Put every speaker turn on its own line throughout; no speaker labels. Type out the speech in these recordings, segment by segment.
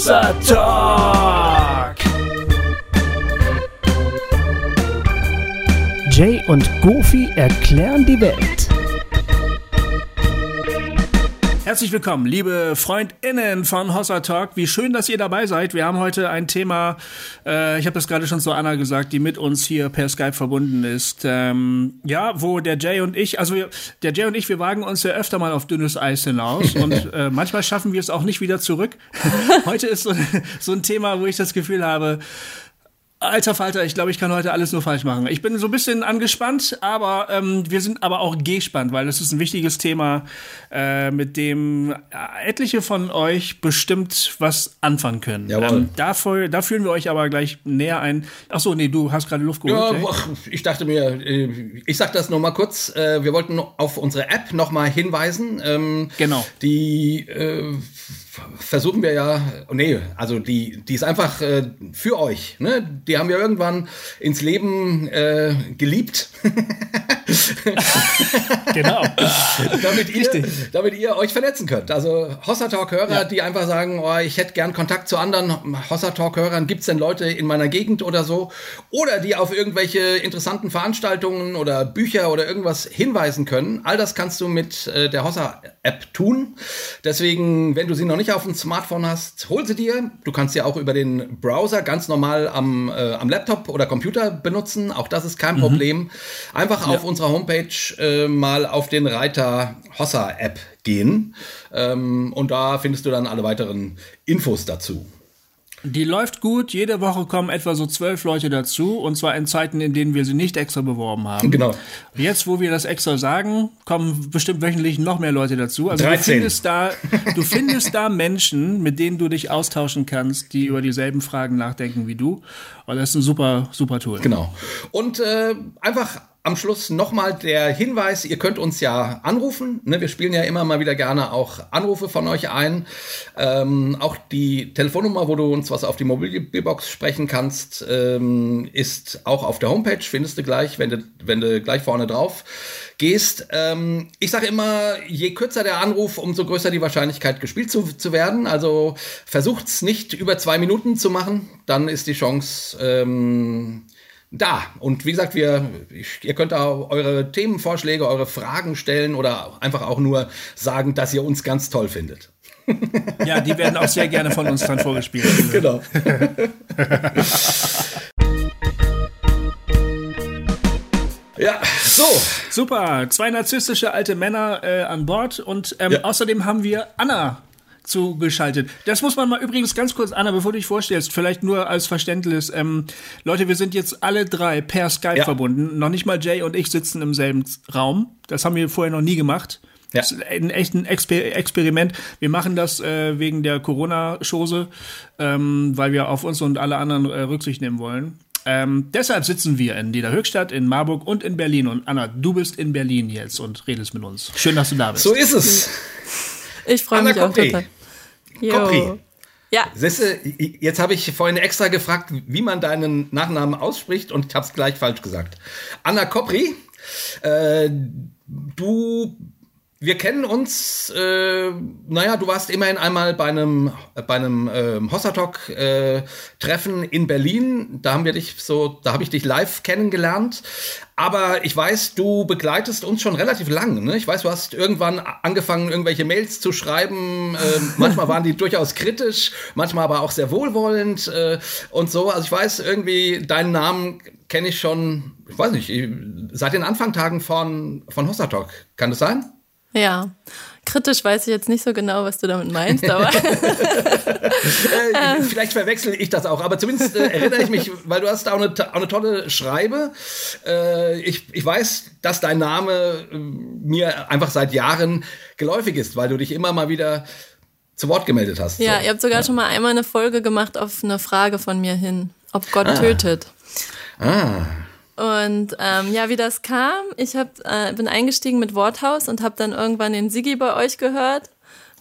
Hossa Talk. Jay und Goofy erklären die Welt. Herzlich willkommen, liebe FreundInnen von Hossa Talk. Wie schön, dass ihr dabei seid. Wir haben heute ein Thema, äh, ich habe das gerade schon zu Anna gesagt, die mit uns hier per Skype verbunden ist. Ähm, ja, wo der Jay und ich, also wir, der Jay und ich, wir wagen uns ja öfter mal auf dünnes Eis hinaus und äh, manchmal schaffen wir es auch nicht wieder zurück. heute ist so, so ein Thema, wo ich das Gefühl habe, Alter Falter, ich glaube, ich kann heute alles nur falsch machen. Ich bin so ein bisschen angespannt, aber ähm, wir sind aber auch gespannt, weil das ist ein wichtiges Thema, äh, mit dem etliche von euch bestimmt was anfangen können. Ähm, dafür, da führen wir euch aber gleich näher ein. Ach so, nee, du hast gerade Luft geholt.
Ja, ich dachte mir, äh, ich sag das nur mal kurz. Äh, wir wollten auf unsere App noch mal hinweisen. Ähm,
genau.
Die äh, versuchen wir ja, nee, also die, die ist einfach äh, für euch. Ne? Die haben wir irgendwann ins Leben äh, geliebt.
genau.
damit, ihr, damit ihr euch vernetzen könnt. Also Hossa Talk-Hörer, ja. die einfach sagen, oh, ich hätte gern Kontakt zu anderen Hossa Talk-Hörern. Gibt es denn Leute in meiner Gegend oder so? Oder die auf irgendwelche interessanten Veranstaltungen oder Bücher oder irgendwas hinweisen können. All das kannst du mit äh, der Hossa-App tun. Deswegen, wenn du sie noch nicht auf dem Smartphone hast, hol sie dir. Du kannst sie auch über den Browser ganz normal am, äh, am Laptop oder Computer benutzen. Auch das ist kein mhm. Problem. Einfach ja. auf uns unserer Homepage äh, mal auf den Reiter Hossa App gehen. Ähm, und da findest du dann alle weiteren Infos dazu.
Die läuft gut. Jede Woche kommen etwa so zwölf Leute dazu. Und zwar in Zeiten, in denen wir sie nicht extra beworben haben.
Genau.
Jetzt, wo wir das extra sagen, kommen bestimmt wöchentlich noch mehr Leute dazu. Also 13. du findest da, du findest da Menschen, mit denen du dich austauschen kannst, die über dieselben Fragen nachdenken wie du. Und das ist ein super, super Tool.
Genau. Und äh, einfach am Schluss nochmal der Hinweis, ihr könnt uns ja anrufen. Ne? Wir spielen ja immer mal wieder gerne auch Anrufe von euch ein. Ähm, auch die Telefonnummer, wo du uns was auf die Mobilbox sprechen kannst, ähm, ist auch auf der Homepage, findest du gleich, wenn du, wenn du gleich vorne drauf gehst. Ähm, ich sage immer, je kürzer der Anruf, umso größer die Wahrscheinlichkeit, gespielt zu, zu werden. Also versucht's nicht über zwei Minuten zu machen, dann ist die Chance ähm, da. Und wie gesagt, wir, ich, ihr könnt da eure Themenvorschläge, eure Fragen stellen oder einfach auch nur sagen, dass ihr uns ganz toll findet.
Ja, die werden auch sehr gerne von uns dann vorgespielt.
Genau. ja, so.
Super. Zwei narzisstische alte Männer äh, an Bord und ähm, ja. außerdem haben wir Anna zugeschaltet. Das muss man mal übrigens ganz kurz, Anna, bevor du dich vorstellst, vielleicht nur als Verständnis. Ähm, Leute, wir sind jetzt alle drei per Skype ja. verbunden. Noch nicht mal Jay und ich sitzen im selben Raum. Das haben wir vorher noch nie gemacht. Ja. Das ist ein echt ein Exper Experiment. Wir machen das äh, wegen der Corona-Chose, ähm, weil wir auf uns und alle anderen äh, Rücksicht nehmen wollen. Ähm, deshalb sitzen wir in Niederhöchstadt, in Marburg und in Berlin. Und Anna, du bist in Berlin jetzt und redest mit uns. Schön, dass du da bist.
So ist es.
Ich freue mich auch total.
Kopri. Ja. Sisse, jetzt habe ich vorhin extra gefragt, wie man deinen Nachnamen ausspricht und ich habe es gleich falsch gesagt. Anna Kopri, äh, du wir kennen uns, äh, naja, du warst immerhin einmal bei einem, bei einem äh, Hossatalk-Treffen äh, in Berlin. Da haben wir dich so, da habe ich dich live kennengelernt. Aber ich weiß, du begleitest uns schon relativ lang. Ne? Ich weiß, du hast irgendwann angefangen, irgendwelche Mails zu schreiben. Äh, manchmal waren die durchaus kritisch, manchmal aber auch sehr wohlwollend äh, und so. Also ich weiß irgendwie, deinen Namen kenne ich schon, ich weiß nicht, seit den Anfangtagen von, von Hossatalk. Kann das sein?
Ja, kritisch weiß ich jetzt nicht so genau, was du damit meinst, aber.
äh, vielleicht verwechsel ich das auch, aber zumindest äh, erinnere ich mich, weil du hast auch eine, auch eine tolle Schreibe. Äh, ich, ich weiß, dass dein Name äh, mir einfach seit Jahren geläufig ist, weil du dich immer mal wieder zu Wort gemeldet hast.
Ja, so. ihr habt sogar ja. schon mal einmal eine Folge gemacht auf eine Frage von mir hin, ob Gott ah. tötet.
Ah.
Und ähm, ja, wie das kam, ich hab, äh, bin eingestiegen mit Worthaus und habe dann irgendwann den Siggi bei euch gehört,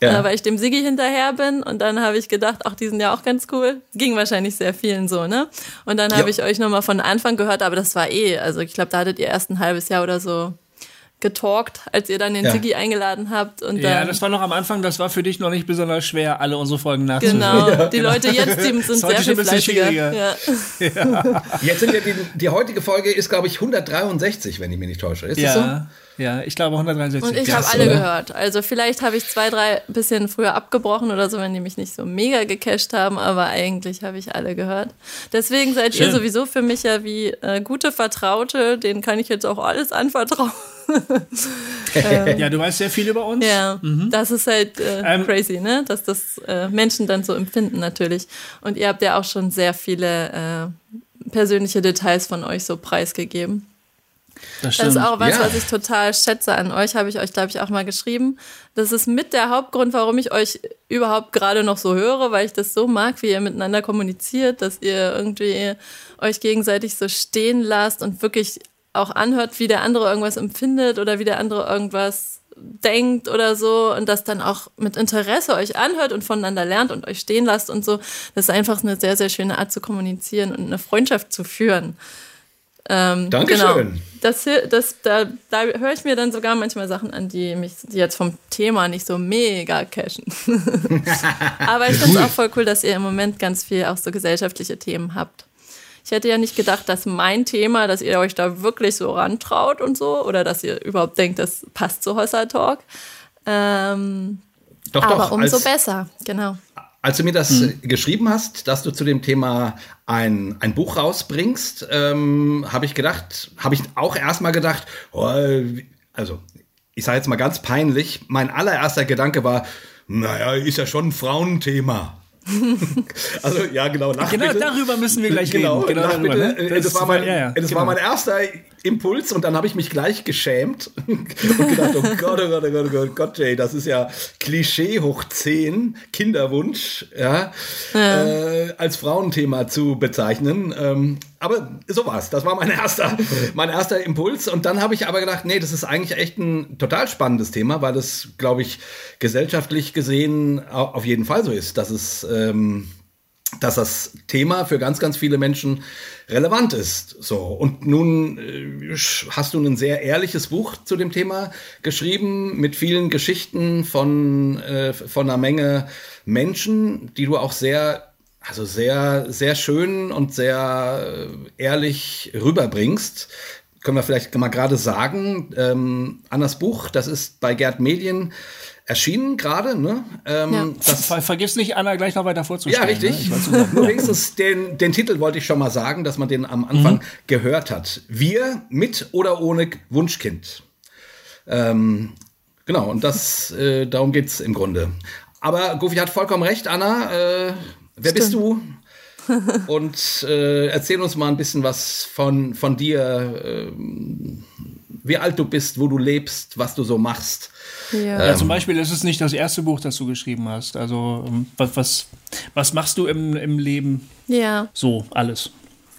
ja. äh, weil ich dem Siggi hinterher bin. Und dann habe ich gedacht, ach, die sind ja auch ganz cool. Ging wahrscheinlich sehr vielen so, ne? Und dann habe ich euch nochmal von Anfang gehört, aber das war eh, also ich glaube, da hattet ihr erst ein halbes Jahr oder so getalkt, als ihr dann den ja. Sigi eingeladen habt. Und
ja, das war noch am Anfang, das war für dich noch nicht besonders schwer, alle unsere Folgen nachzuhören.
Genau, ja, die genau. Leute jetzt, die sind sehr viel fleißiger. Ja.
ja. Jetzt sind ja die, die heutige Folge ist, glaube ich, 163, wenn ich mich nicht täusche. Ist
ja. das so? Ja, ich glaube 163.
Und ich habe alle oder? gehört. Also vielleicht habe ich zwei, drei bisschen früher abgebrochen oder so, wenn die mich nicht so mega gecached haben, aber eigentlich habe ich alle gehört. Deswegen seid Schön. ihr sowieso für mich ja wie äh, gute Vertraute, denen kann ich jetzt auch alles anvertrauen.
ähm, ja, du weißt sehr viel über uns.
Ja, mhm. das ist halt äh, ähm, crazy, ne? Dass das äh, Menschen dann so empfinden natürlich. Und ihr habt ja auch schon sehr viele äh, persönliche Details von euch so preisgegeben. Das, das, ist auch was, ja. was ich total schätze an euch, habe ich euch, glaube ich, auch mal geschrieben. Das ist mit der Hauptgrund, warum ich euch überhaupt gerade noch so höre, weil ich das so mag, wie ihr miteinander kommuniziert, dass ihr irgendwie euch gegenseitig so stehen lasst und wirklich auch anhört, wie der andere irgendwas empfindet oder wie der andere irgendwas denkt oder so und das dann auch mit Interesse euch anhört und voneinander lernt und euch stehen lasst und so. Das ist einfach eine sehr, sehr schöne Art zu kommunizieren und eine Freundschaft zu führen.
Ähm, Dankeschön. Genau.
Das, das, da, da höre ich mir dann sogar manchmal Sachen an, die mich die jetzt vom Thema nicht so mega cashen. Aber ich finde es auch voll cool, dass ihr im Moment ganz viel auch so gesellschaftliche Themen habt. Ich hätte ja nicht gedacht, dass mein Thema, dass ihr euch da wirklich so rantraut und so, oder dass ihr überhaupt denkt, das passt zu Hossa Talk. Ähm, doch, aber doch, umso besser, genau.
Als du mir das hm. geschrieben hast, dass du zu dem Thema ein, ein Buch rausbringst, ähm, habe ich gedacht, habe ich auch erstmal gedacht, oh, also ich sage jetzt mal ganz peinlich, mein allererster Gedanke war, naja, ist ja schon ein Frauenthema. also ja, genau.
Lach genau bitte. darüber müssen wir gleich genau, reden. Genau, darüber,
bitte. Ne? Das, das, war mein, ja, ja, das genau. war mein erster Impuls und dann habe ich mich gleich geschämt und gedacht, oh Gott, oh Gott, oh Gott, oh Gott, Gott, Jay, das ist ja Klischee hoch 10, Kinderwunsch, ja, ja. Äh, als Frauenthema zu bezeichnen. Ähm, aber so war's. Das war mein erster, mein erster Impuls. Und dann habe ich aber gedacht, nee, das ist eigentlich echt ein total spannendes Thema, weil es, glaube ich, gesellschaftlich gesehen auf jeden Fall so ist, dass es ähm, dass das Thema für ganz, ganz viele Menschen relevant ist. So. Und nun äh, hast du ein sehr ehrliches Buch zu dem Thema geschrieben mit vielen Geschichten von, äh, von einer Menge Menschen, die du auch sehr also sehr, sehr schön und sehr äh, ehrlich rüberbringst. Können wir vielleicht mal gerade sagen, ähm, Annas Buch, das ist bei Gerd Medien erschienen gerade. Ne?
Ähm, ja. das, Ver Vergiss nicht, Anna gleich noch weiter vorzustellen.
Ja, richtig. Ne? Nur wenigstens den, den Titel wollte ich schon mal sagen, dass man den am Anfang mhm. gehört hat. Wir mit oder ohne Wunschkind. Ähm, genau, und das, äh, darum geht's im Grunde. Aber Gofi hat vollkommen recht, Anna. Äh, wer Stimmt. bist du? und äh, erzähl uns mal ein bisschen was von, von dir, äh, wie alt du bist, wo du lebst, was du so machst.
Ja. ja. zum Beispiel ist es nicht das erste Buch, das du geschrieben hast. Also ähm, was, was, was machst du im, im Leben?
Ja.
So, alles.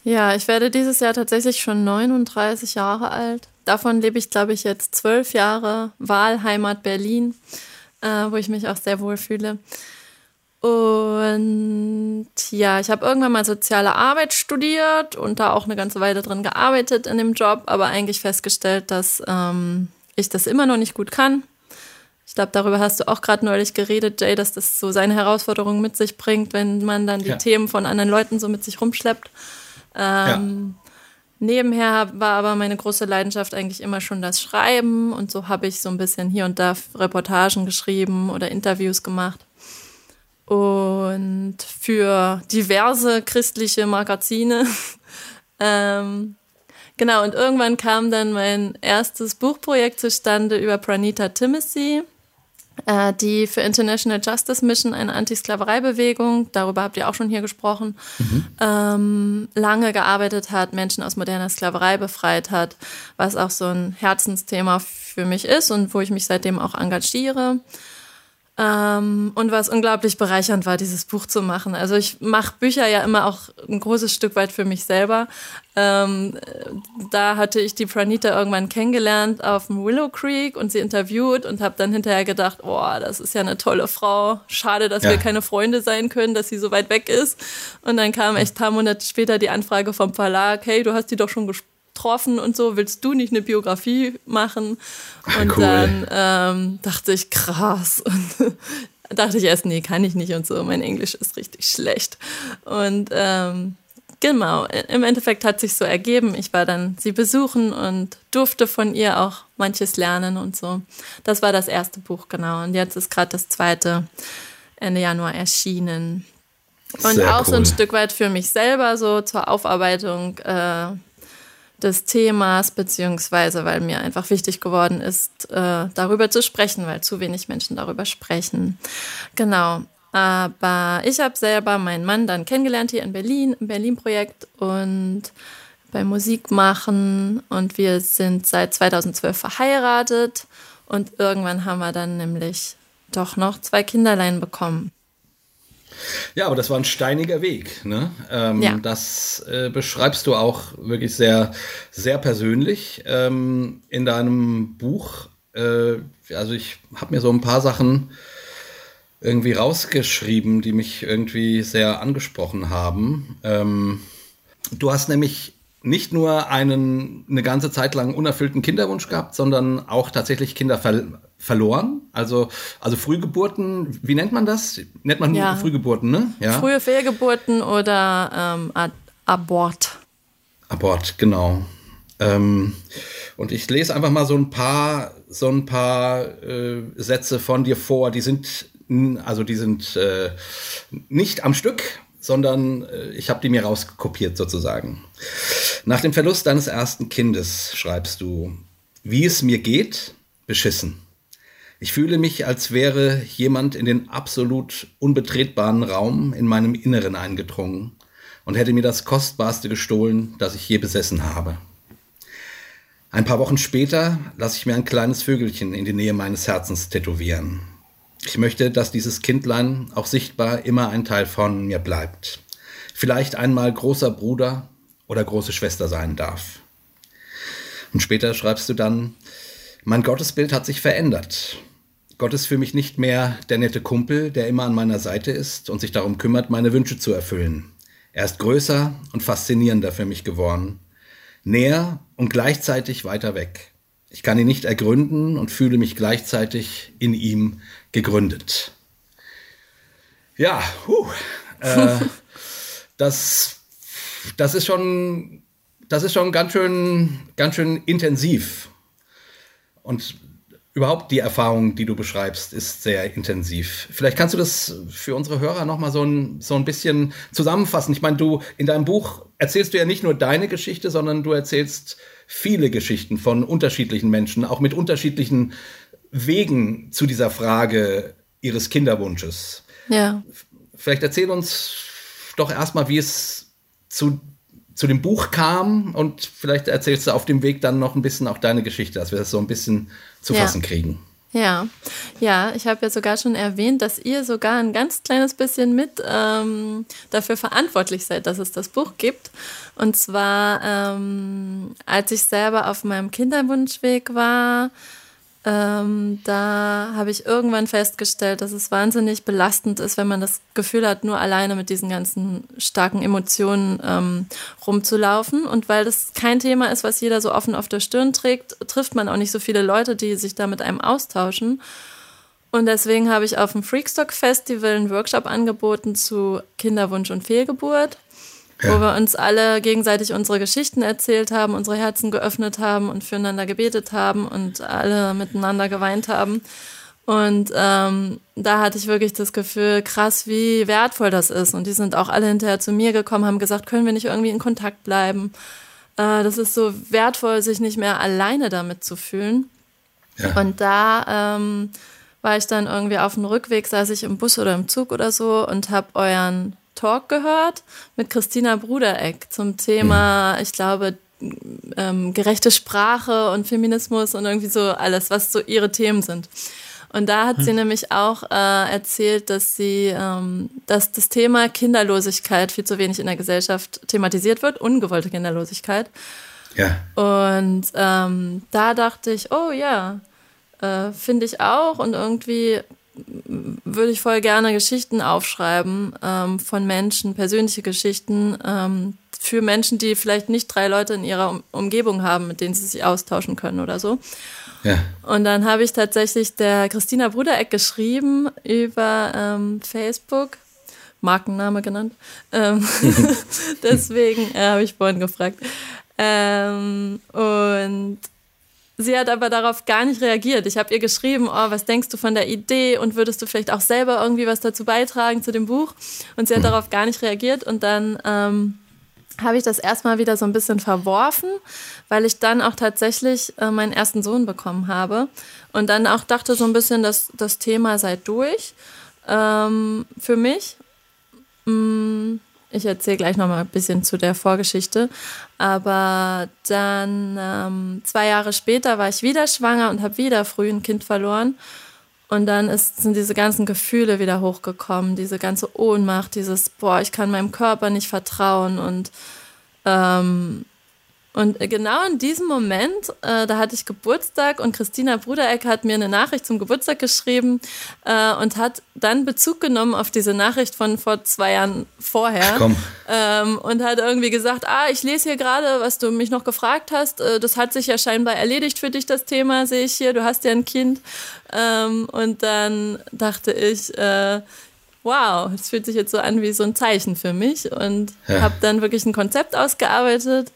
Ja, ich werde dieses Jahr tatsächlich schon 39 Jahre alt. Davon lebe ich, glaube ich, jetzt zwölf Jahre Wahlheimat Berlin, äh, wo ich mich auch sehr wohl fühle. Und ja, ich habe irgendwann mal soziale Arbeit studiert und da auch eine ganze Weile drin gearbeitet in dem Job, aber eigentlich festgestellt, dass ähm, ich das immer noch nicht gut kann. Ich glaube, darüber hast du auch gerade neulich geredet, Jay, dass das so seine Herausforderungen mit sich bringt, wenn man dann die ja. Themen von anderen Leuten so mit sich rumschleppt. Ähm, ja. Nebenher war aber meine große Leidenschaft eigentlich immer schon das Schreiben und so habe ich so ein bisschen hier und da Reportagen geschrieben oder Interviews gemacht. Und für diverse christliche Magazine. ähm, genau, und irgendwann kam dann mein erstes Buchprojekt zustande über Pranita Timothy die für International Justice Mission, eine Antisklavereibewegung, darüber habt ihr auch schon hier gesprochen, mhm. ähm, lange gearbeitet hat, Menschen aus moderner Sklaverei befreit hat, was auch so ein Herzensthema für mich ist und wo ich mich seitdem auch engagiere. Ähm, und was unglaublich bereichernd war, dieses Buch zu machen. Also ich mache Bücher ja immer auch ein großes Stück weit für mich selber. Ähm, da hatte ich die Pranita irgendwann kennengelernt auf dem Willow Creek und sie interviewt und habe dann hinterher gedacht, oh, das ist ja eine tolle Frau. Schade, dass ja. wir keine Freunde sein können, dass sie so weit weg ist. Und dann kam echt ein paar Monate später die Anfrage vom Verlag, hey, du hast die doch schon gesprochen getroffen und so, willst du nicht eine Biografie machen? Und cool. dann ähm, dachte ich, krass. Und dachte ich erst, nee, kann ich nicht und so. Mein Englisch ist richtig schlecht. Und ähm, genau, im Endeffekt hat sich so ergeben. Ich war dann sie besuchen und durfte von ihr auch manches lernen und so. Das war das erste Buch, genau. Und jetzt ist gerade das zweite Ende Januar erschienen. Und Sehr auch cool. so ein Stück weit für mich selber, so zur Aufarbeitung äh, des Themas, beziehungsweise weil mir einfach wichtig geworden ist, äh, darüber zu sprechen, weil zu wenig Menschen darüber sprechen. Genau. Aber ich habe selber meinen Mann dann kennengelernt hier in Berlin, im Berlin-Projekt und beim Musikmachen. Und wir sind seit 2012 verheiratet. Und irgendwann haben wir dann nämlich doch noch zwei Kinderlein bekommen.
Ja, aber das war ein steiniger Weg. Ne? Ähm, ja. Das äh, beschreibst du auch wirklich sehr, sehr persönlich ähm, in deinem Buch. Äh, also ich habe mir so ein paar Sachen irgendwie rausgeschrieben, die mich irgendwie sehr angesprochen haben. Ähm, du hast nämlich nicht nur einen eine ganze Zeit lang unerfüllten Kinderwunsch gehabt, sondern auch tatsächlich Kinder ver verloren. Also, also Frühgeburten, wie nennt man das? Nennt man ja. Frühgeburten, ne?
Ja. Frühe Fehlgeburten oder ähm, Abort.
Abort, genau. Ähm, und ich lese einfach mal so ein paar, so ein paar äh, Sätze von dir vor. Die sind, also die sind äh, nicht am Stück, sondern äh, ich habe die mir rauskopiert sozusagen. Nach dem Verlust deines ersten Kindes schreibst du, wie es mir geht, beschissen. Ich fühle mich, als wäre jemand in den absolut unbetretbaren Raum in meinem Inneren eingedrungen und hätte mir das Kostbarste gestohlen, das ich je besessen habe. Ein paar Wochen später lasse ich mir ein kleines Vögelchen in die Nähe meines Herzens tätowieren. Ich möchte, dass dieses Kindlein auch sichtbar immer ein Teil von mir bleibt. Vielleicht einmal großer Bruder oder große Schwester sein darf. Und später schreibst du dann, mein Gottesbild hat sich verändert. Gott ist für mich nicht mehr der nette Kumpel, der immer an meiner Seite ist und sich darum kümmert, meine Wünsche zu erfüllen. Er ist größer und faszinierender für mich geworden. Näher und gleichzeitig weiter weg. Ich kann ihn nicht ergründen und fühle mich gleichzeitig in ihm gegründet. Ja, huh, äh, das, das ist schon, das ist schon ganz schön, ganz schön intensiv. Und überhaupt die Erfahrung, die du beschreibst, ist sehr intensiv. Vielleicht kannst du das für unsere Hörer noch mal so ein, so ein bisschen zusammenfassen. Ich meine, du in deinem Buch erzählst du ja nicht nur deine Geschichte, sondern du erzählst viele Geschichten von unterschiedlichen Menschen, auch mit unterschiedlichen Wegen zu dieser Frage ihres Kinderwunsches.
Ja.
Vielleicht erzähl uns doch erstmal, wie es zu zu dem Buch kam und vielleicht erzählst du auf dem Weg dann noch ein bisschen auch deine Geschichte, dass wir das so ein bisschen zu ja. fassen kriegen.
Ja, ja, ich habe ja sogar schon erwähnt, dass ihr sogar ein ganz kleines bisschen mit ähm, dafür verantwortlich seid, dass es das Buch gibt. Und zwar, ähm, als ich selber auf meinem Kinderwunschweg war, ähm, da habe ich irgendwann festgestellt, dass es wahnsinnig belastend ist, wenn man das Gefühl hat, nur alleine mit diesen ganzen starken Emotionen ähm, rumzulaufen. Und weil das kein Thema ist, was jeder so offen auf der Stirn trägt, trifft man auch nicht so viele Leute, die sich da mit einem austauschen. Und deswegen habe ich auf dem Freakstock Festival einen Workshop angeboten zu Kinderwunsch und Fehlgeburt ja. wo wir uns alle gegenseitig unsere Geschichten erzählt haben, unsere Herzen geöffnet haben und füreinander gebetet haben und alle miteinander geweint haben. Und ähm, da hatte ich wirklich das Gefühl, krass, wie wertvoll das ist. Und die sind auch alle hinterher zu mir gekommen, haben gesagt, können wir nicht irgendwie in Kontakt bleiben? Äh, das ist so wertvoll, sich nicht mehr alleine damit zu fühlen. Ja. Und da ähm, war ich dann irgendwie auf dem Rückweg, saß ich im Bus oder im Zug oder so und habe euren Talk gehört mit Christina Brudereck zum Thema, mhm. ich glaube, ähm, gerechte Sprache und Feminismus und irgendwie so alles, was so ihre Themen sind. Und da hat sie nämlich auch äh, erzählt, dass sie, ähm, dass das Thema Kinderlosigkeit viel zu wenig in der Gesellschaft thematisiert wird, ungewollte Kinderlosigkeit.
Ja.
Und ähm, da dachte ich, oh ja, äh, finde ich auch. Und irgendwie würde ich voll gerne Geschichten aufschreiben ähm, von Menschen, persönliche Geschichten, ähm, für Menschen, die vielleicht nicht drei Leute in ihrer um Umgebung haben, mit denen sie sich austauschen können oder so. Ja. Und dann habe ich tatsächlich der Christina Brudereck geschrieben über ähm, Facebook, Markenname genannt. Ähm, deswegen äh, habe ich vorhin gefragt. Ähm, und sie hat aber darauf gar nicht reagiert. Ich habe ihr geschrieben, oh, was denkst du von der Idee und würdest du vielleicht auch selber irgendwie was dazu beitragen zu dem Buch? Und sie hat mhm. darauf gar nicht reagiert und dann ähm, habe ich das erstmal wieder so ein bisschen verworfen, weil ich dann auch tatsächlich äh, meinen ersten Sohn bekommen habe und dann auch dachte so ein bisschen, dass das Thema sei durch ähm, für mich. Mm, ich erzähle gleich noch mal ein bisschen zu der Vorgeschichte, aber dann ähm, zwei Jahre später war ich wieder schwanger und habe wieder früh ein Kind verloren. Und dann ist, sind diese ganzen Gefühle wieder hochgekommen, diese ganze Ohnmacht, dieses, boah, ich kann meinem Körper nicht vertrauen und ähm, und genau in diesem Moment, äh, da hatte ich Geburtstag und Christina Brudereck hat mir eine Nachricht zum Geburtstag geschrieben äh, und hat dann Bezug genommen auf diese Nachricht von vor zwei Jahren vorher. Komm. Ähm, und hat irgendwie gesagt, ah, ich lese hier gerade, was du mich noch gefragt hast. Äh, das hat sich ja scheinbar erledigt für dich, das Thema, sehe ich hier. Du hast ja ein Kind. Ähm, und dann dachte ich, äh, wow, es fühlt sich jetzt so an wie so ein Zeichen für mich und ja. habe dann wirklich ein Konzept ausgearbeitet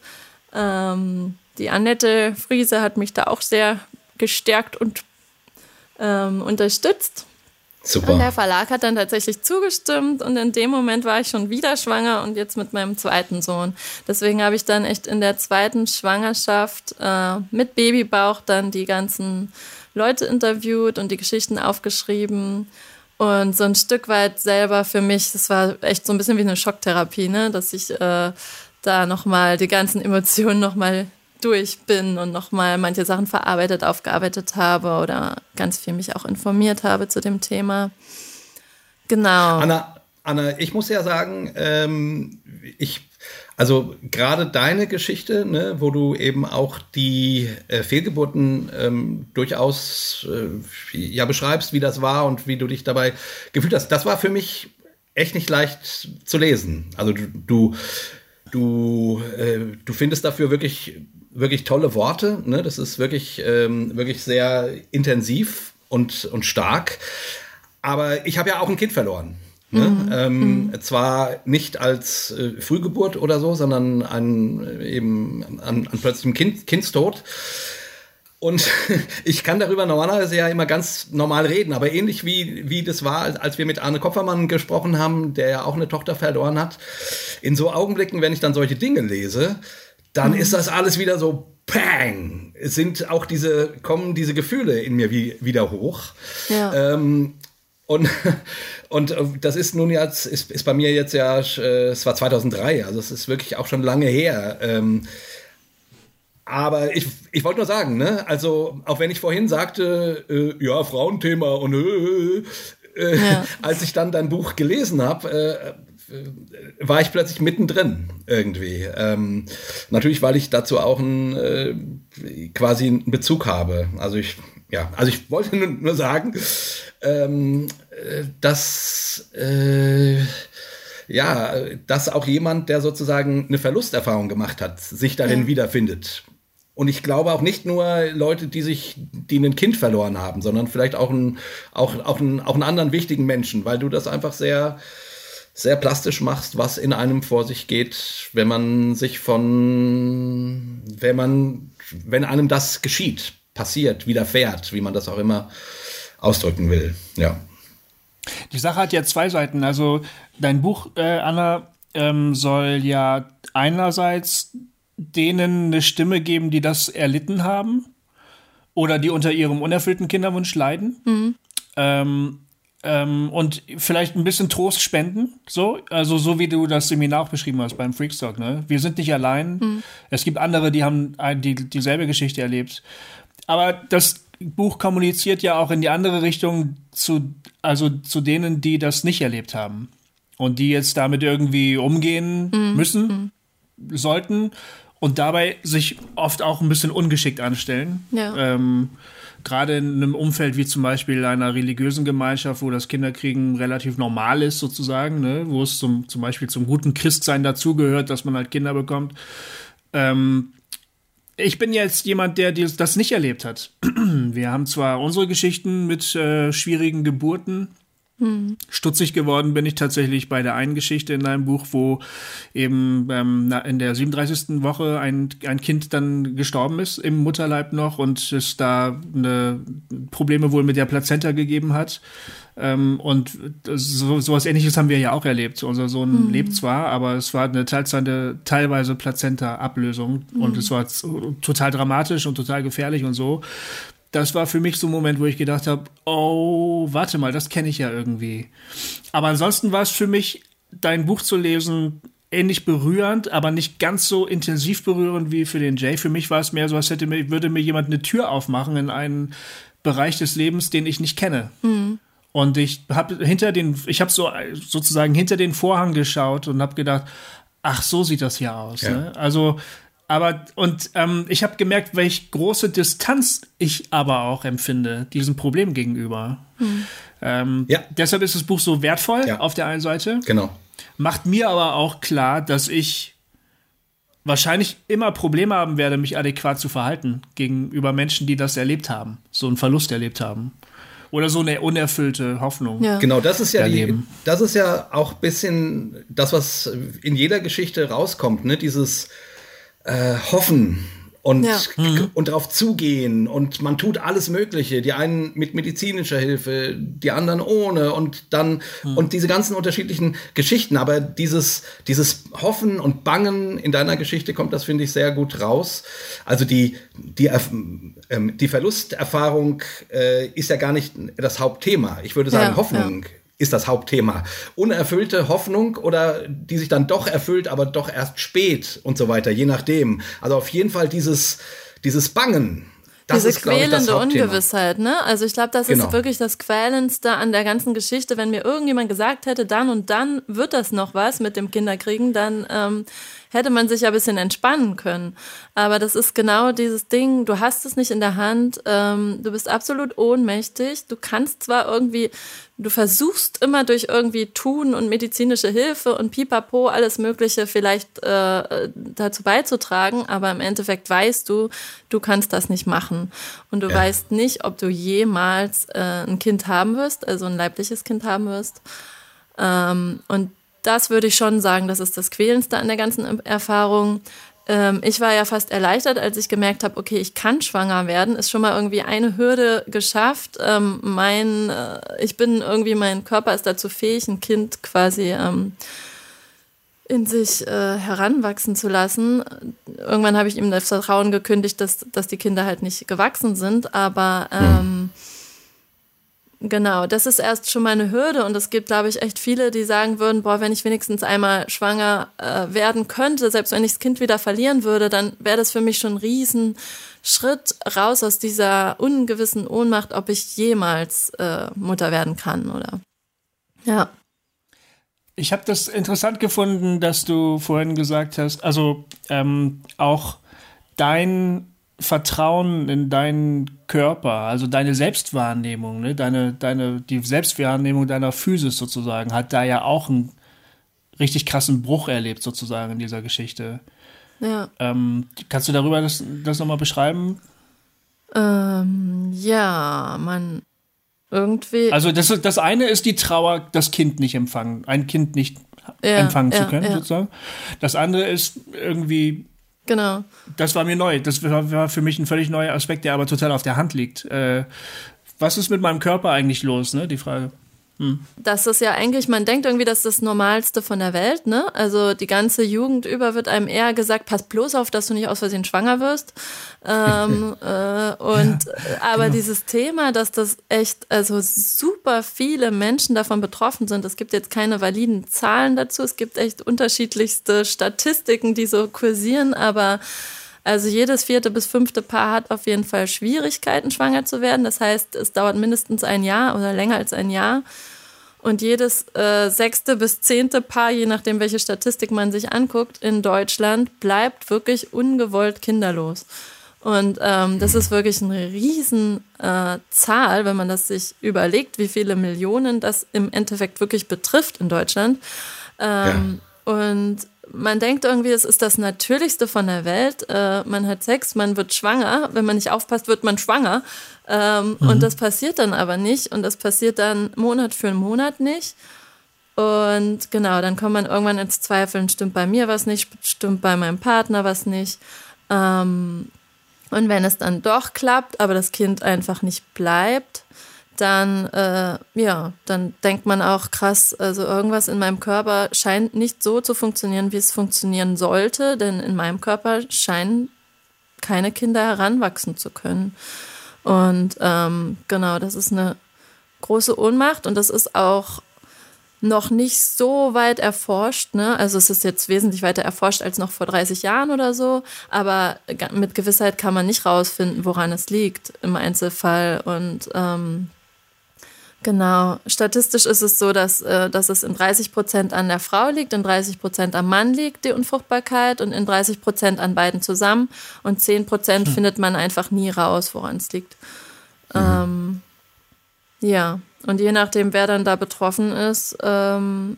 ähm, die Annette Friese hat mich da auch sehr gestärkt und ähm, unterstützt. Super. Und der Verlag hat dann tatsächlich zugestimmt und in dem Moment war ich schon wieder schwanger und jetzt mit meinem zweiten Sohn. Deswegen habe ich dann echt in der zweiten Schwangerschaft äh, mit Babybauch dann die ganzen Leute interviewt und die Geschichten aufgeschrieben und so ein Stück weit selber für mich, das war echt so ein bisschen wie eine Schocktherapie, ne? dass ich äh, da nochmal die ganzen Emotionen nochmal durch bin und nochmal manche Sachen verarbeitet, aufgearbeitet habe oder ganz viel mich auch informiert habe zu dem Thema. Genau.
Anna, Anna ich muss ja sagen, ähm, ich, also gerade deine Geschichte, ne, wo du eben auch die äh, Fehlgeburten ähm, durchaus äh, ja beschreibst, wie das war und wie du dich dabei gefühlt hast, das war für mich echt nicht leicht zu lesen. Also du, du Du, äh, du findest dafür wirklich, wirklich tolle Worte. Ne? Das ist wirklich, ähm, wirklich sehr intensiv und, und stark. Aber ich habe ja auch ein Kind verloren. Ne? Mhm. Ähm, mhm. Zwar nicht als äh, Frühgeburt oder so, sondern an, eben an, an plötzlichem kind, Kindstod. Und ich kann darüber normalerweise ja immer ganz normal reden, aber ähnlich wie, wie das war, als wir mit Arne Kopfermann gesprochen haben, der ja auch eine Tochter verloren hat, in so Augenblicken, wenn ich dann solche Dinge lese, dann mhm. ist das alles wieder so Pang! Es sind auch diese, kommen diese Gefühle in mir wie, wieder hoch. Ja. Ähm, und, und äh, das ist nun jetzt, ist, ist bei mir jetzt ja, äh, es war 2003, also es ist wirklich auch schon lange her. Ähm, aber ich, ich wollte nur sagen, ne, also auch wenn ich vorhin sagte, äh, ja, Frauenthema und äh, äh, ja. als ich dann dein Buch gelesen habe, äh, äh, war ich plötzlich mittendrin irgendwie. Ähm, natürlich, weil ich dazu auch ein, äh, quasi einen Bezug habe. Also ich, ja, also ich wollte nur, nur sagen, ähm, dass äh, ja, dass auch jemand, der sozusagen eine Verlusterfahrung gemacht hat, sich darin ja. wiederfindet. Und ich glaube auch nicht nur Leute, die sich, die ein Kind verloren haben, sondern vielleicht auch, ein, auch, auch, ein, auch einen anderen wichtigen Menschen, weil du das einfach sehr, sehr plastisch machst, was in einem vor sich geht, wenn man sich von, wenn man, wenn einem das geschieht, passiert, widerfährt, wie man das auch immer ausdrücken will. Ja.
Die Sache hat ja zwei Seiten. Also dein Buch, äh, Anna, ähm, soll ja einerseits denen eine Stimme geben, die das erlitten haben oder die unter ihrem unerfüllten Kinderwunsch leiden. Mhm. Ähm, ähm, und vielleicht ein bisschen Trost spenden, so, also so wie du das Seminar auch beschrieben hast beim Freakstock, ne? Wir sind nicht allein. Mhm. Es gibt andere, die haben die, dieselbe Geschichte erlebt. Aber das Buch kommuniziert ja auch in die andere Richtung zu, also zu denen, die das nicht erlebt haben und die jetzt damit irgendwie umgehen mhm. müssen, mhm. sollten und dabei sich oft auch ein bisschen ungeschickt anstellen. Ja. Ähm, gerade in einem Umfeld wie zum Beispiel einer religiösen Gemeinschaft, wo das Kinderkriegen relativ normal ist sozusagen, ne? wo es zum, zum Beispiel zum guten Christsein dazugehört, dass man halt Kinder bekommt. Ähm, ich bin jetzt jemand, der das nicht erlebt hat. Wir haben zwar unsere Geschichten mit äh, schwierigen Geburten, hm. Stutzig geworden bin ich tatsächlich bei der einen Geschichte in deinem Buch, wo eben ähm, in der 37. Woche ein, ein Kind dann gestorben ist im Mutterleib noch und es da eine Probleme wohl mit der Plazenta gegeben hat. Ähm, und so, sowas ähnliches haben wir ja auch erlebt. Unser Sohn mhm. lebt zwar, aber es war eine teilweise, teilweise Plazenta-Ablösung mhm. und es war total dramatisch und total gefährlich und so das war für mich so ein Moment, wo ich gedacht habe, oh, warte mal, das kenne ich ja irgendwie. Aber ansonsten war es für mich, dein Buch zu lesen, ähnlich berührend, aber nicht ganz so intensiv berührend wie für den Jay. Für mich war es mehr so, als hätte mir, würde mir jemand eine Tür aufmachen in einen Bereich des Lebens, den ich nicht kenne. Mhm. Und ich habe hinter den, ich habe so sozusagen hinter den Vorhang geschaut und habe gedacht, ach, so sieht das hier aus. Ja. Ne? Also aber und ähm, ich habe gemerkt, welch große Distanz ich aber auch empfinde diesem Problem gegenüber. Hm. Ähm, ja. Deshalb ist das Buch so wertvoll ja. auf der einen Seite.
Genau.
Macht mir aber auch klar, dass ich wahrscheinlich immer Probleme haben werde, mich adäquat zu verhalten gegenüber Menschen, die das erlebt haben, so einen Verlust erlebt haben. Oder so eine unerfüllte Hoffnung.
Ja. Genau, das ist ja die, das ist ja auch ein bisschen das, was in jeder Geschichte rauskommt, ne? Dieses äh, hoffen und, ja. Mhm. und darauf zugehen und man tut alles Mögliche. Die einen mit medizinischer Hilfe, die anderen ohne und dann mhm. und diese ganzen unterschiedlichen Geschichten. Aber dieses, dieses Hoffen und Bangen in deiner Geschichte kommt das, finde ich, sehr gut raus. Also die, die, ähm, die Verlusterfahrung äh, ist ja gar nicht das Hauptthema. Ich würde sagen, ja, Hoffnung. Ja ist das Hauptthema. Unerfüllte Hoffnung oder die sich dann doch erfüllt, aber doch erst spät und so weiter, je nachdem. Also auf jeden Fall dieses, dieses Bangen.
Das Diese ist, quälende ich, Ungewissheit, ne? Also ich glaube, das genau. ist wirklich das Quälendste an der ganzen Geschichte. Wenn mir irgendjemand gesagt hätte, dann und dann wird das noch was mit dem Kinderkriegen, dann ähm, hätte man sich ja ein bisschen entspannen können. Aber das ist genau dieses Ding, du hast es nicht in der Hand, ähm, du bist absolut ohnmächtig, du kannst zwar irgendwie, du versuchst immer durch irgendwie Tun und medizinische Hilfe und Pipapo alles Mögliche vielleicht äh, dazu beizutragen, aber im Endeffekt weißt du, du kannst das nicht machen. Und du ja. weißt nicht, ob du jemals äh, ein Kind haben wirst, also ein leibliches Kind haben wirst. Ähm, und das würde ich schon sagen, das ist das Quälendste an der ganzen Erfahrung. Ähm, ich war ja fast erleichtert, als ich gemerkt habe, okay, ich kann schwanger werden, ist schon mal irgendwie eine Hürde geschafft. Ähm, mein, äh, ich bin irgendwie, mein Körper ist dazu fähig, ein Kind quasi ähm, in sich äh, heranwachsen zu lassen. Irgendwann habe ich ihm das Vertrauen gekündigt, dass, dass die Kinder halt nicht gewachsen sind, aber ähm, Genau, das ist erst schon mal eine Hürde und es gibt, glaube ich, echt viele, die sagen würden, boah, wenn ich wenigstens einmal schwanger äh, werden könnte, selbst wenn ich das Kind wieder verlieren würde, dann wäre das für mich schon ein Riesenschritt raus aus dieser ungewissen Ohnmacht, ob ich jemals äh, Mutter werden kann, oder? Ja.
Ich habe das interessant gefunden, dass du vorhin gesagt hast, also ähm, auch dein Vertrauen in deinen Körper, also deine Selbstwahrnehmung, ne? deine, deine, die Selbstwahrnehmung deiner Physis sozusagen, hat da ja auch einen richtig krassen Bruch erlebt, sozusagen, in dieser Geschichte. Ja. Ähm, kannst du darüber das, das nochmal beschreiben?
Ähm, ja, man irgendwie.
Also das, das eine ist die Trauer, das Kind nicht empfangen, ein Kind nicht ja, empfangen ja, zu können, sozusagen. Das andere ist irgendwie
Genau.
Das war mir neu. Das war, für mich ein völlig neuer Aspekt, der aber total auf der Hand liegt. Äh, was ist mit meinem Körper eigentlich los, ne? Die Frage.
Hm. Das ist ja eigentlich, man denkt irgendwie, das ist das Normalste von der Welt, ne? Also die ganze Jugend über wird einem eher gesagt, pass bloß auf, dass du nicht aus Versehen schwanger wirst. Ähm, äh, und ja, aber genau. dieses Thema, dass das echt, also super viele Menschen davon betroffen sind. Es gibt jetzt keine validen Zahlen dazu. Es gibt echt unterschiedlichste Statistiken, die so kursieren, aber also jedes vierte bis fünfte Paar hat auf jeden Fall Schwierigkeiten, schwanger zu werden. Das heißt, es dauert mindestens ein Jahr oder länger als ein Jahr. Und jedes äh, sechste bis zehnte Paar, je nachdem, welche Statistik man sich anguckt, in Deutschland bleibt wirklich ungewollt kinderlos. Und ähm, das ist wirklich eine riesen äh, Zahl, wenn man das sich überlegt, wie viele Millionen das im Endeffekt wirklich betrifft in Deutschland. Ähm, ja. Und man denkt irgendwie, es ist das Natürlichste von der Welt. Äh, man hat Sex, man wird schwanger. Wenn man nicht aufpasst, wird man schwanger. Ähm, mhm. Und das passiert dann aber nicht. Und das passiert dann Monat für Monat nicht. Und genau, dann kommt man irgendwann ins Zweifeln, stimmt bei mir was nicht, stimmt bei meinem Partner was nicht. Ähm, und wenn es dann doch klappt, aber das Kind einfach nicht bleibt, dann, äh, ja, dann denkt man auch krass, also irgendwas in meinem Körper scheint nicht so zu funktionieren, wie es funktionieren sollte, denn in meinem Körper scheinen keine Kinder heranwachsen zu können. Und ähm, genau, das ist eine große Ohnmacht und das ist auch noch nicht so weit erforscht. Ne? Also es ist jetzt wesentlich weiter erforscht als noch vor 30 Jahren oder so. Aber mit Gewissheit kann man nicht rausfinden, woran es liegt im Einzelfall. Und ähm, genau, statistisch ist es so, dass, äh, dass es in 30 Prozent an der Frau liegt, in 30 Prozent am Mann liegt, die Unfruchtbarkeit, und in 30 Prozent an beiden zusammen. Und 10 Prozent hm. findet man einfach nie raus, woran es liegt. Mhm. Ähm, ja. Und je nachdem, wer dann da betroffen ist, ähm,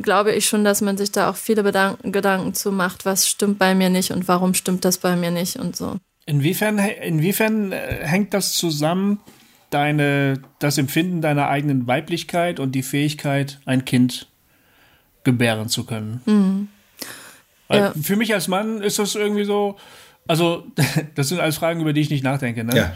glaube ich schon, dass man sich da auch viele Bedanken, Gedanken zu macht, was stimmt bei mir nicht und warum stimmt das bei mir nicht und so.
Inwiefern, inwiefern äh, hängt das zusammen, deine, das Empfinden deiner eigenen Weiblichkeit und die Fähigkeit, ein Kind gebären zu können? Mhm. Ja. Für mich als Mann ist das irgendwie so, also, das sind alles Fragen, über die ich nicht nachdenke. Ne? Ja.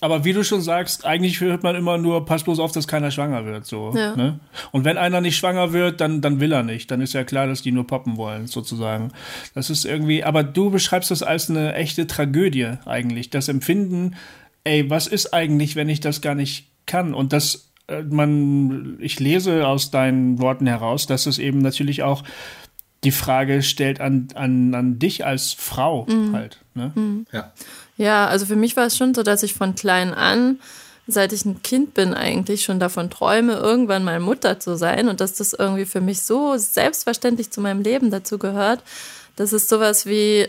Aber wie du schon sagst, eigentlich hört man immer nur, pass bloß auf, dass keiner schwanger wird. So, ja. ne? Und wenn einer nicht schwanger wird, dann, dann will er nicht. Dann ist ja klar, dass die nur poppen wollen, sozusagen. Das ist irgendwie, aber du beschreibst das als eine echte Tragödie eigentlich. Das Empfinden, ey, was ist eigentlich, wenn ich das gar nicht kann? Und das, äh, man, ich lese aus deinen Worten heraus, dass es eben natürlich auch die Frage stellt an, an, an dich als Frau mhm. halt. Ne?
Mhm. Ja. ja, also für mich war es schon so, dass ich von klein an, seit ich ein Kind bin, eigentlich schon davon träume, irgendwann mal Mutter zu sein und dass das irgendwie für mich so selbstverständlich zu meinem Leben dazu gehört. Das ist sowas wie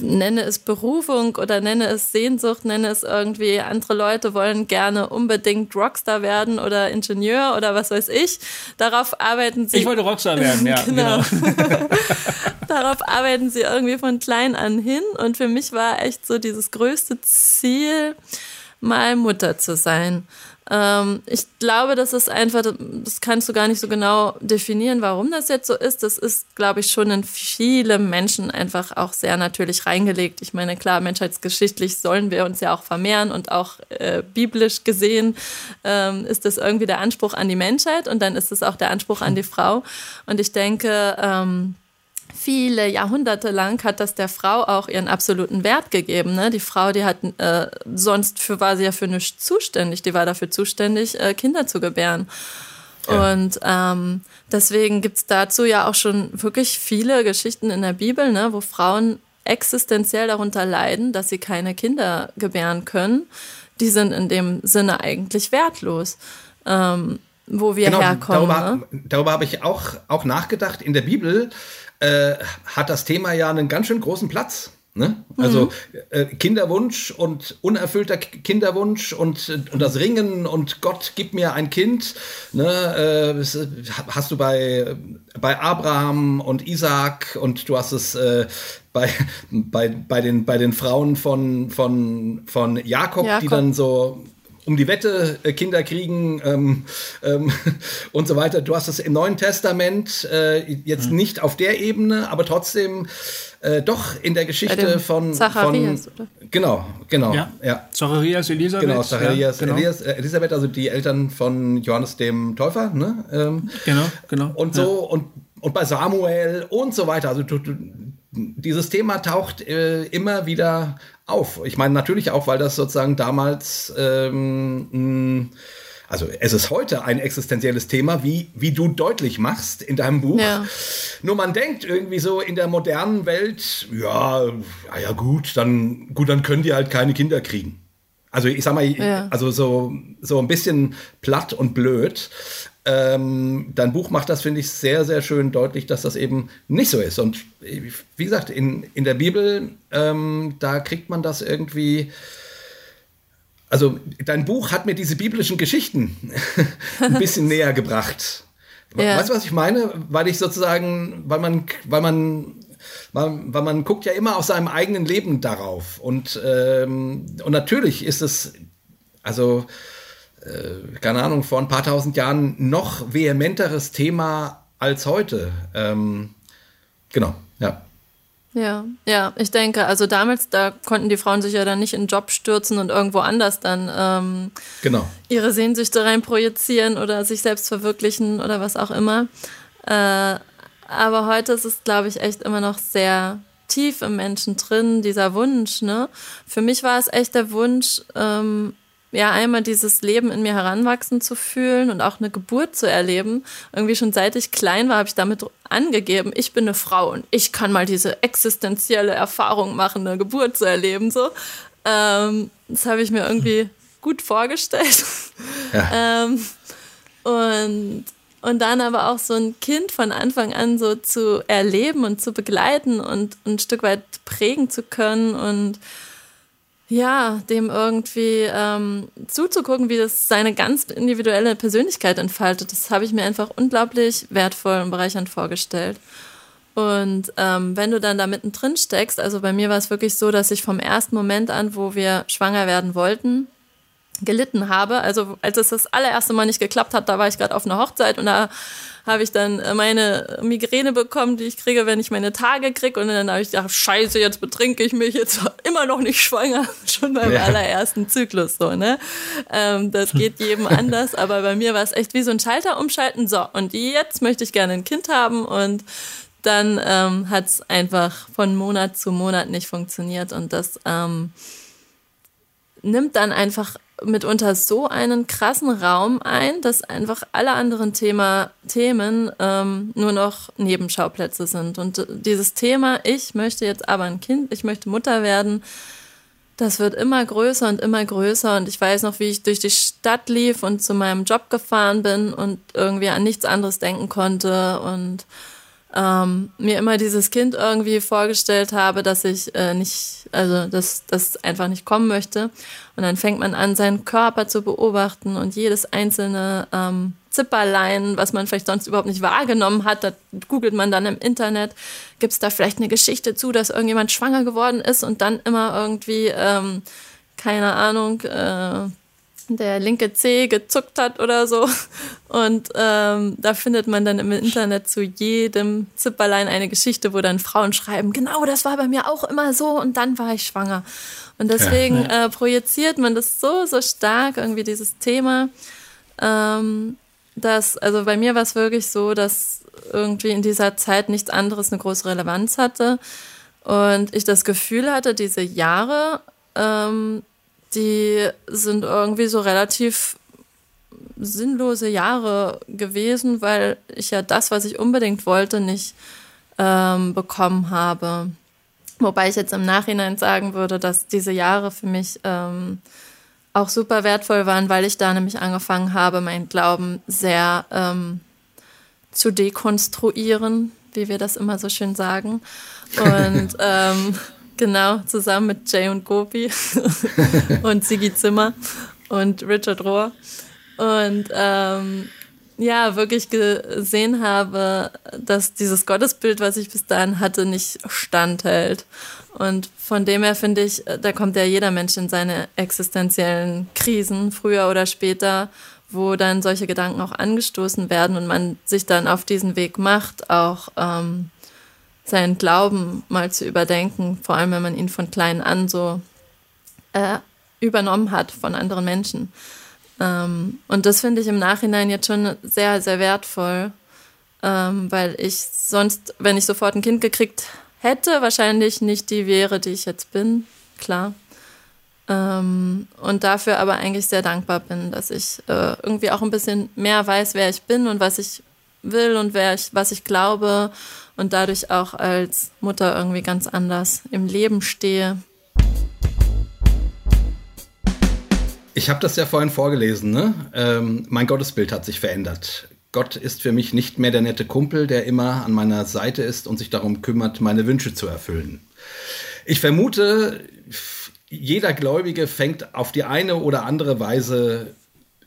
nenne es Berufung oder nenne es Sehnsucht, nenne es irgendwie, andere Leute wollen gerne unbedingt Rockstar werden oder Ingenieur oder was weiß ich. Darauf arbeiten sie.
Ich wollte Rockstar werden, ja. genau. genau.
Darauf arbeiten sie irgendwie von klein an hin und für mich war echt so dieses größte Ziel, mal Mutter zu sein. Ähm, ich glaube, das ist einfach, das kannst du gar nicht so genau definieren, warum das jetzt so ist. Das ist, glaube ich, schon in viele Menschen einfach auch sehr natürlich reingelegt. Ich meine, klar, menschheitsgeschichtlich sollen wir uns ja auch vermehren und auch äh, biblisch gesehen ähm, ist das irgendwie der Anspruch an die Menschheit und dann ist es auch der Anspruch an die Frau. Und ich denke, ähm, viele Jahrhunderte lang hat das der Frau auch ihren absoluten Wert gegeben. Ne? Die Frau, die hat äh, sonst für war sie ja für nichts zuständig. Die war dafür zuständig, äh, Kinder zu gebären. Ja. Und ähm, deswegen gibt's dazu ja auch schon wirklich viele Geschichten in der Bibel, ne, wo Frauen existenziell darunter leiden, dass sie keine Kinder gebären können. Die sind in dem Sinne eigentlich wertlos. Ähm, wo wir genau, herkommen.
Darüber, ne? darüber habe ich auch, auch nachgedacht. In der Bibel äh, hat das Thema ja einen ganz schön großen Platz. Ne? Also mhm. äh, Kinderwunsch und unerfüllter Kinderwunsch und, und das Ringen und Gott gib mir ein Kind. Ne? Äh, hast du bei, bei Abraham und Isaac und du hast es äh, bei, bei, bei, den, bei den Frauen von, von, von Jakob, Jakob. die dann so um die Wette äh, Kinder kriegen ähm, ähm, und so weiter. Du hast es im Neuen Testament äh, jetzt mhm. nicht auf der Ebene, aber trotzdem äh, doch in der Geschichte von, Zacharias, von oder? genau, genau,
ja. ja. Zacharias, Elisabeth.
Genau, Zacharias, ja, genau. Elias, äh, Elisabeth, also die Eltern von Johannes dem Täufer, ne? Ähm,
genau, genau.
Und so ja. und und bei Samuel und so weiter. Also du, du, dieses Thema taucht äh, immer wieder auf. Ich meine natürlich auch, weil das sozusagen damals, ähm, also es ist heute ein existenzielles Thema, wie, wie du deutlich machst in deinem Buch. Ja. Nur man denkt irgendwie so in der modernen Welt, ja, ja, ja gut, dann, gut, dann können die halt keine Kinder kriegen. Also ich sag mal, ja. also so, so ein bisschen platt und blöd. Ähm, dein Buch macht das, finde ich, sehr, sehr schön deutlich, dass das eben nicht so ist. Und wie gesagt, in, in der Bibel, ähm, da kriegt man das irgendwie. Also, dein Buch hat mir diese biblischen Geschichten ein bisschen näher gebracht. Ja. Weißt du, was ich meine? Weil ich sozusagen, weil man, weil man weil, weil, man guckt ja immer aus seinem eigenen Leben darauf. Und, ähm, und natürlich ist es, also äh, keine Ahnung, vor ein paar tausend Jahren noch vehementeres Thema als heute. Ähm, genau, ja.
Ja, ja, ich denke, also damals, da konnten die Frauen sich ja dann nicht in den Job stürzen und irgendwo anders dann ähm,
genau.
ihre Sehnsüchte rein projizieren oder sich selbst verwirklichen oder was auch immer. Äh, aber heute ist es, glaube ich, echt immer noch sehr tief im Menschen drin, dieser Wunsch. Ne? Für mich war es echt der Wunsch, ähm, ja, einmal dieses Leben in mir heranwachsen zu fühlen und auch eine Geburt zu erleben. Irgendwie schon seit ich klein war, habe ich damit angegeben, ich bin eine Frau und ich kann mal diese existenzielle Erfahrung machen, eine Geburt zu erleben. So. Ähm, das habe ich mir irgendwie gut vorgestellt. Ja. ähm, und, und dann aber auch so ein Kind von Anfang an so zu erleben und zu begleiten und ein Stück weit prägen zu können und ja, dem irgendwie ähm, zuzugucken, wie das seine ganz individuelle Persönlichkeit entfaltet, das habe ich mir einfach unglaublich wertvoll und bereichernd vorgestellt. Und ähm, wenn du dann da mittendrin steckst, also bei mir war es wirklich so, dass ich vom ersten Moment an, wo wir schwanger werden wollten, gelitten habe. Also als es das allererste Mal nicht geklappt hat, da war ich gerade auf einer Hochzeit und da habe ich dann äh, meine Migräne bekommen, die ich kriege, wenn ich meine Tage kriege. Und dann habe ich gedacht, scheiße, jetzt betrinke ich mich, jetzt immer noch nicht schwanger, schon beim ja. allerersten Zyklus so, ne? Ähm, das geht jedem anders, aber bei mir war es echt wie so ein Schalter umschalten. So, und jetzt möchte ich gerne ein Kind haben und dann ähm, hat es einfach von Monat zu Monat nicht funktioniert und das ähm, nimmt dann einfach mitunter so einen krassen Raum ein, dass einfach alle anderen Thema, Themen ähm, nur noch Nebenschauplätze sind. Und dieses Thema, ich möchte jetzt aber ein Kind, ich möchte Mutter werden, das wird immer größer und immer größer. Und ich weiß noch, wie ich durch die Stadt lief und zu meinem Job gefahren bin und irgendwie an nichts anderes denken konnte und ähm, mir immer dieses Kind irgendwie vorgestellt habe, dass ich äh, nicht, also dass das einfach nicht kommen möchte. Und dann fängt man an, seinen Körper zu beobachten und jedes einzelne ähm, Zipperlein, was man vielleicht sonst überhaupt nicht wahrgenommen hat, da googelt man dann im Internet, gibt es da vielleicht eine Geschichte zu, dass irgendjemand schwanger geworden ist und dann immer irgendwie, ähm, keine Ahnung, äh, der linke Zeh gezuckt hat oder so. Und ähm, da findet man dann im Internet zu jedem Zipperlein eine Geschichte, wo dann Frauen schreiben, genau, das war bei mir auch immer so und dann war ich schwanger. Und deswegen ja, Äh, projiziert man das so, so stark, irgendwie dieses Thema. Ähm, dass, also bei mir war es wirklich so, dass irgendwie in dieser Zeit nichts anderes eine große Relevanz hatte. Und ich das Gefühl hatte, diese Jahre ähm, die sind irgendwie so relativ sinnlose Jahre gewesen, weil ich ja das, was ich unbedingt wollte, nicht ähm, bekommen habe. Wobei ich jetzt im Nachhinein sagen würde, dass diese Jahre für mich ähm, auch super wertvoll waren, weil ich da nämlich angefangen habe, meinen Glauben sehr ähm, zu dekonstruieren, wie wir das immer so schön sagen. Und ähm, Genau, zusammen mit Jay und Gopi und Sigi Zimmer und Richard Rohr. Und ähm, ja, wirklich gesehen habe, dass dieses Gottesbild, was ich bis dahin hatte, nicht standhält. Und von dem her finde ich, da kommt ja jeder Mensch in seine existenziellen Krisen, früher oder später, wo dann solche Gedanken auch angestoßen werden und man sich dann auf diesen Weg macht, auch ähm, seinen Glauben mal zu überdenken, vor allem wenn man ihn von klein an so äh, übernommen hat von anderen Menschen. Ähm, und das finde ich im Nachhinein jetzt schon sehr, sehr wertvoll, ähm, weil ich sonst, wenn ich sofort ein Kind gekriegt hätte, wahrscheinlich nicht die wäre, die ich jetzt bin, klar. Ähm, und dafür aber eigentlich sehr dankbar bin, dass ich äh, irgendwie auch ein bisschen mehr weiß, wer ich bin und was ich will und wer ich, was ich glaube und dadurch auch als Mutter irgendwie ganz anders im Leben stehe.
Ich habe das ja vorhin vorgelesen, ne? Ähm, mein Gottesbild hat sich verändert. Gott ist für mich nicht mehr der nette Kumpel, der immer an meiner Seite ist und sich darum kümmert, meine Wünsche zu erfüllen. Ich vermute, jeder Gläubige fängt auf die eine oder andere Weise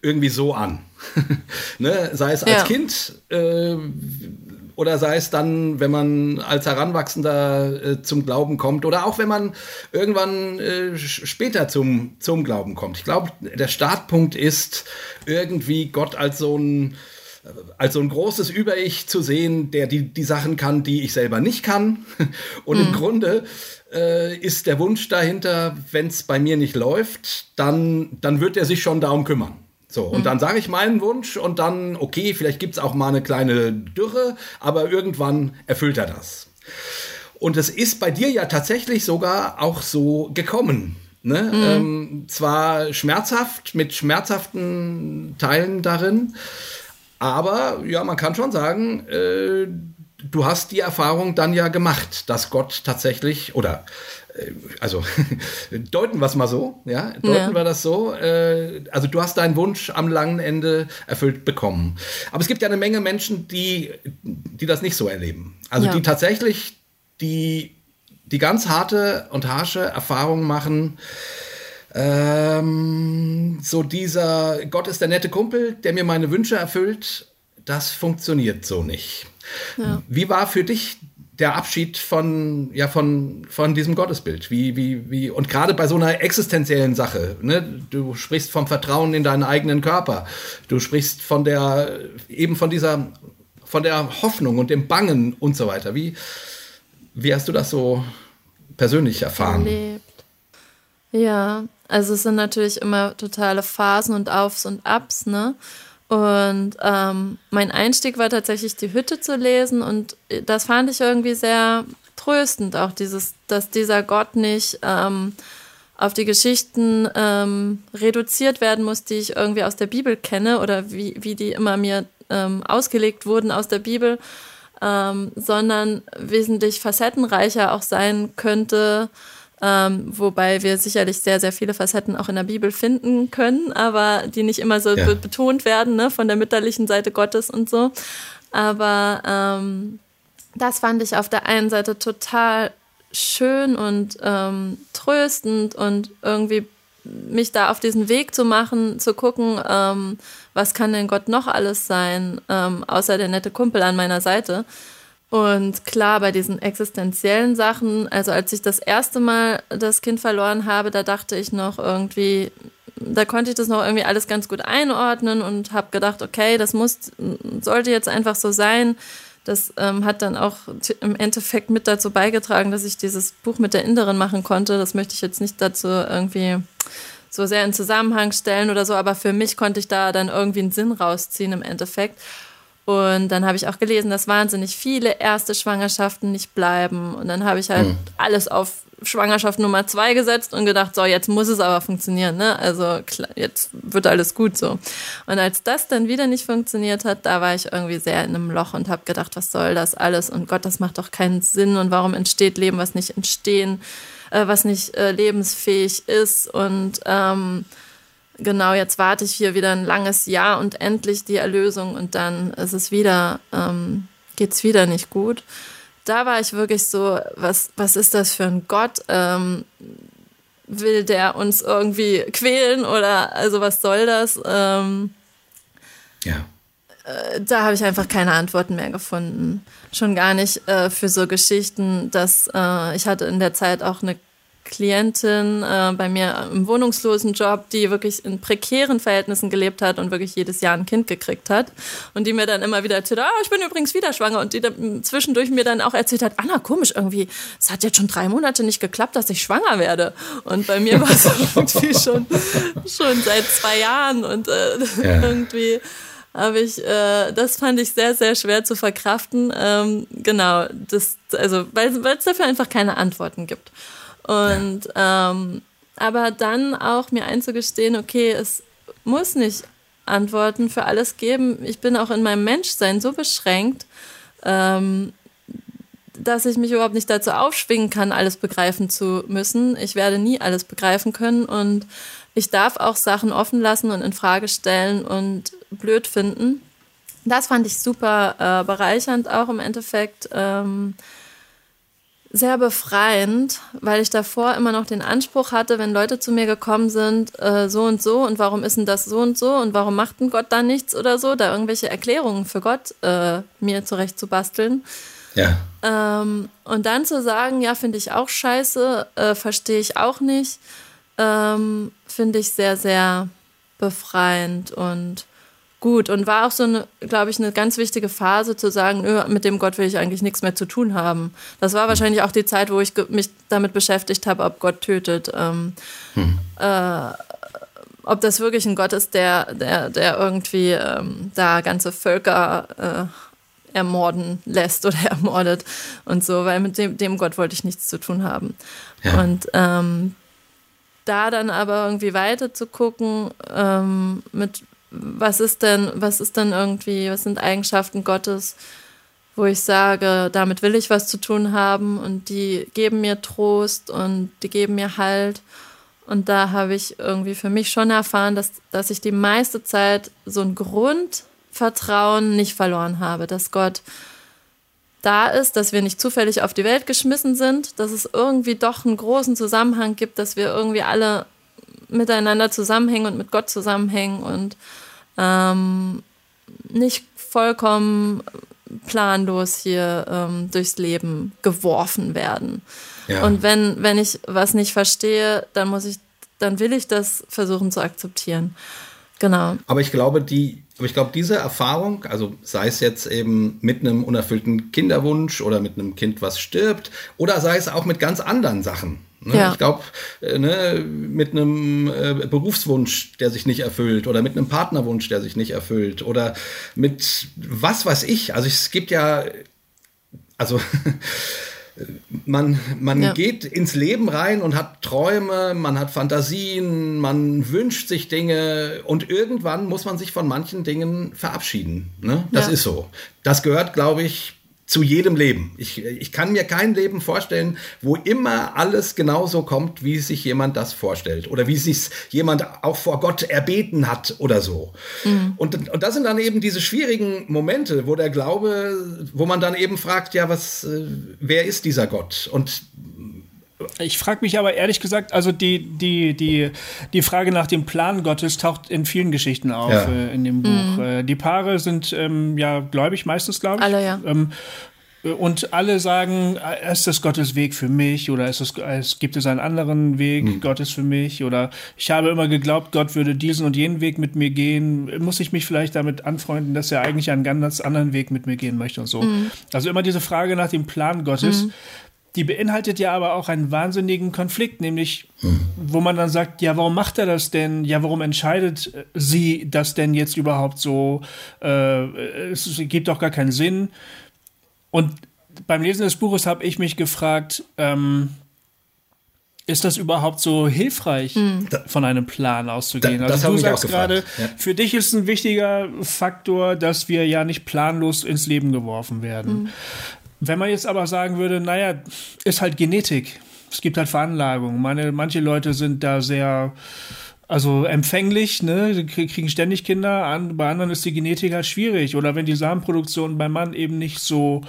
irgendwie so an. ne? Sei es als ja. Kind äh, oder sei es dann, wenn man als Heranwachsender äh, zum Glauben kommt oder auch wenn man irgendwann äh, später zum, zum Glauben kommt. Ich glaube, der Startpunkt ist irgendwie Gott als so ein als so ein großes Über-Ich zu sehen, der die, die Sachen kann, die ich selber nicht kann. Und mhm. im Grunde äh, ist der Wunsch dahinter, wenn es bei mir nicht läuft, dann, dann wird er sich schon darum kümmern. So, und mhm. dann sage ich meinen Wunsch und dann, okay, vielleicht gibt es auch mal eine kleine Dürre, aber irgendwann erfüllt er das. Und es ist bei dir ja tatsächlich sogar auch so gekommen. Ne? Mhm. Ähm, zwar schmerzhaft, mit schmerzhaften Teilen darin, aber ja, man kann schon sagen, äh, du hast die Erfahrung dann ja gemacht, dass Gott tatsächlich, oder also deuten wir es mal so, ja, deuten ja. wir das so. Äh, also du hast deinen Wunsch am langen Ende erfüllt bekommen. Aber es gibt ja eine Menge Menschen, die, die das nicht so erleben. Also ja. die tatsächlich die, die ganz harte und harsche Erfahrung machen, ähm, so dieser Gott ist der nette Kumpel, der mir meine Wünsche erfüllt, das funktioniert so nicht. Ja. Wie war für dich der Abschied von, ja, von, von diesem Gottesbild? Wie, wie, wie, und gerade bei so einer existenziellen Sache, ne? Du sprichst vom Vertrauen in deinen eigenen Körper. Du sprichst von der, eben von dieser, von der Hoffnung und dem Bangen und so weiter. Wie, wie hast du das so persönlich erfahren?
Erlebt. Ja, also es sind natürlich immer totale Phasen und Aufs und Abs, ne? Und ähm, mein Einstieg war tatsächlich die Hütte zu lesen und das fand ich irgendwie sehr tröstend, auch dieses, dass dieser Gott nicht ähm, auf die Geschichten ähm, reduziert werden muss, die ich irgendwie aus der Bibel kenne oder wie, wie die immer mir ähm, ausgelegt wurden aus der Bibel, ähm, sondern wesentlich facettenreicher auch sein könnte ähm, wobei wir sicherlich sehr, sehr viele Facetten auch in der Bibel finden können, aber die nicht immer so ja. be betont werden, ne, von der mütterlichen Seite Gottes und so. Aber ähm, das fand ich auf der einen Seite total schön und ähm, tröstend und irgendwie mich da auf diesen Weg zu machen, zu gucken, ähm, was kann denn Gott noch alles sein, ähm, außer der nette Kumpel an meiner Seite. Und klar, bei diesen existenziellen Sachen, also als ich das erste Mal das Kind verloren habe, da dachte ich noch irgendwie, da konnte ich das noch irgendwie alles ganz gut einordnen und habe gedacht, okay, das muss, sollte jetzt einfach so sein. Das ähm, hat dann auch im Endeffekt mit dazu beigetragen, dass ich dieses Buch mit der Inderin machen konnte. Das möchte ich jetzt nicht dazu irgendwie so sehr in Zusammenhang stellen oder so, aber für mich konnte ich da dann irgendwie einen Sinn rausziehen im Endeffekt. Und dann habe ich auch gelesen, dass wahnsinnig viele erste Schwangerschaften nicht bleiben. Und dann habe ich halt mhm. alles auf Schwangerschaft Nummer zwei gesetzt und gedacht, so, jetzt muss es aber funktionieren, ne? Also klar, jetzt wird alles gut so. Und als das dann wieder nicht funktioniert hat, da war ich irgendwie sehr in einem Loch und habe gedacht, was soll das alles? Und Gott, das macht doch keinen Sinn. Und warum entsteht Leben, was nicht entstehen, äh, was nicht äh, lebensfähig ist? Und ähm, genau, jetzt warte ich hier wieder ein langes Jahr und endlich die Erlösung und dann ist es wieder, ähm, geht's wieder nicht gut. Da war ich wirklich so, was, was ist das für ein Gott? Ähm, will der uns irgendwie quälen oder also was soll das? Ähm,
ja.
Äh, da habe ich einfach keine Antworten mehr gefunden. Schon gar nicht äh, für so Geschichten, dass äh, ich hatte in der Zeit auch eine Klientin äh, bei mir im wohnungslosen Job, die wirklich in prekären Verhältnissen gelebt hat und wirklich jedes Jahr ein Kind gekriegt hat. Und die mir dann immer wieder erzählt, ah, ich bin übrigens wieder schwanger. Und die dann zwischendurch mir dann auch erzählt hat, Anna, komisch irgendwie, es hat jetzt schon drei Monate nicht geklappt, dass ich schwanger werde. Und bei mir war es irgendwie schon, schon seit zwei Jahren und äh, ja. irgendwie habe ich, äh, das fand ich sehr, sehr schwer zu verkraften. Ähm, genau, das, also, weil es dafür einfach keine Antworten gibt. Und ja. ähm, aber dann auch mir einzugestehen, okay, es muss nicht Antworten für alles geben. Ich bin auch in meinem Menschsein so beschränkt, ähm, dass ich mich überhaupt nicht dazu aufschwingen kann, alles begreifen zu müssen. Ich werde nie alles begreifen können und ich darf auch Sachen offen lassen und in Frage stellen und blöd finden. das fand ich super äh, bereichernd auch im Endeffekt. Ähm, sehr befreiend, weil ich davor immer noch den Anspruch hatte, wenn Leute zu mir gekommen sind, äh, so und so und warum ist denn das so und so und warum macht denn Gott da nichts oder so, da irgendwelche Erklärungen für Gott äh, mir zurecht zu basteln.
Ja.
Ähm, und dann zu sagen, ja, finde ich auch scheiße, äh, verstehe ich auch nicht, ähm, finde ich sehr, sehr befreiend und gut und war auch so eine, glaube ich, eine ganz wichtige Phase zu sagen, nö, mit dem Gott will ich eigentlich nichts mehr zu tun haben. Das war wahrscheinlich auch die Zeit, wo ich mich damit beschäftigt habe, ob Gott tötet. Ähm, hm. äh, ob das wirklich ein Gott ist, der, der, der irgendwie ähm, da ganze Völker äh, ermorden lässt oder ermordet und so, weil mit dem, dem Gott wollte ich nichts zu tun haben. Ja. Und ähm, da dann aber irgendwie weiter zu gucken, ähm, mit was ist denn, was ist denn irgendwie, was sind Eigenschaften Gottes, wo ich sage, damit will ich was zu tun haben und die geben mir Trost und die geben mir Halt. Und da habe ich irgendwie für mich schon erfahren, dass, dass ich die meiste Zeit so ein Grundvertrauen nicht verloren habe, dass Gott da ist, dass wir nicht zufällig auf die Welt geschmissen sind, dass es irgendwie doch einen großen Zusammenhang gibt, dass wir irgendwie alle miteinander zusammenhängen und mit Gott zusammenhängen und ähm, nicht vollkommen planlos hier ähm, durchs Leben geworfen werden. Ja. Und wenn, wenn ich was nicht verstehe, dann muss ich, dann will ich das versuchen zu akzeptieren. Genau.
Aber ich glaube, die, aber ich glaube, diese Erfahrung, also sei es jetzt eben mit einem unerfüllten Kinderwunsch oder mit einem Kind, was stirbt, oder sei es auch mit ganz anderen Sachen, Ne? Ja. Ich glaube, äh, ne, mit einem äh, Berufswunsch, der sich nicht erfüllt, oder mit einem Partnerwunsch, der sich nicht erfüllt, oder mit was weiß ich. Also es gibt ja, also man, man ja. geht ins Leben rein und hat Träume, man hat Fantasien, man wünscht sich Dinge und irgendwann muss man sich von manchen Dingen verabschieden. Ne? Das ja. ist so. Das gehört, glaube ich, zu jedem Leben. Ich, ich kann mir kein Leben vorstellen, wo immer alles genauso kommt, wie sich jemand das vorstellt oder wie sich jemand auch vor Gott erbeten hat oder so. Mhm. Und, und das sind dann eben diese schwierigen Momente, wo der Glaube, wo man dann eben fragt, ja, was, äh, wer ist dieser Gott? Und
ich frage mich aber ehrlich gesagt, also die, die, die, die Frage nach dem Plan Gottes taucht in vielen Geschichten auf ja. äh, in dem Buch. Mhm. Äh, die Paare sind ähm, ja gläubig, meistens glaube ich.
Alle, ja. Ähm,
und alle sagen, äh, ist das Gottes Weg für mich oder ist es, es gibt es einen anderen Weg mhm. Gottes für mich oder ich habe immer geglaubt, Gott würde diesen und jenen Weg mit mir gehen. Muss ich mich vielleicht damit anfreunden, dass er eigentlich einen ganz anderen Weg mit mir gehen möchte und so. Mhm. Also immer diese Frage nach dem Plan Gottes. Mhm die beinhaltet ja aber auch einen wahnsinnigen Konflikt, nämlich wo man dann sagt, ja, warum macht er das denn? Ja, warum entscheidet sie das denn jetzt überhaupt so? Äh, es gibt doch gar keinen Sinn. Und beim Lesen des Buches habe ich mich gefragt, ähm, ist das überhaupt so hilfreich, hm. von einem Plan auszugehen? Da, also du sagst gerade, ja. für dich ist ein wichtiger Faktor, dass wir ja nicht planlos ins Leben geworfen werden. Hm. Wenn man jetzt aber sagen würde, naja, ist halt Genetik. Es gibt halt Veranlagung. Meine, manche Leute sind da sehr, also empfänglich, ne, kriegen ständig Kinder, an, bei anderen ist die Genetik halt schwierig. Oder wenn die Samenproduktion beim Mann eben nicht so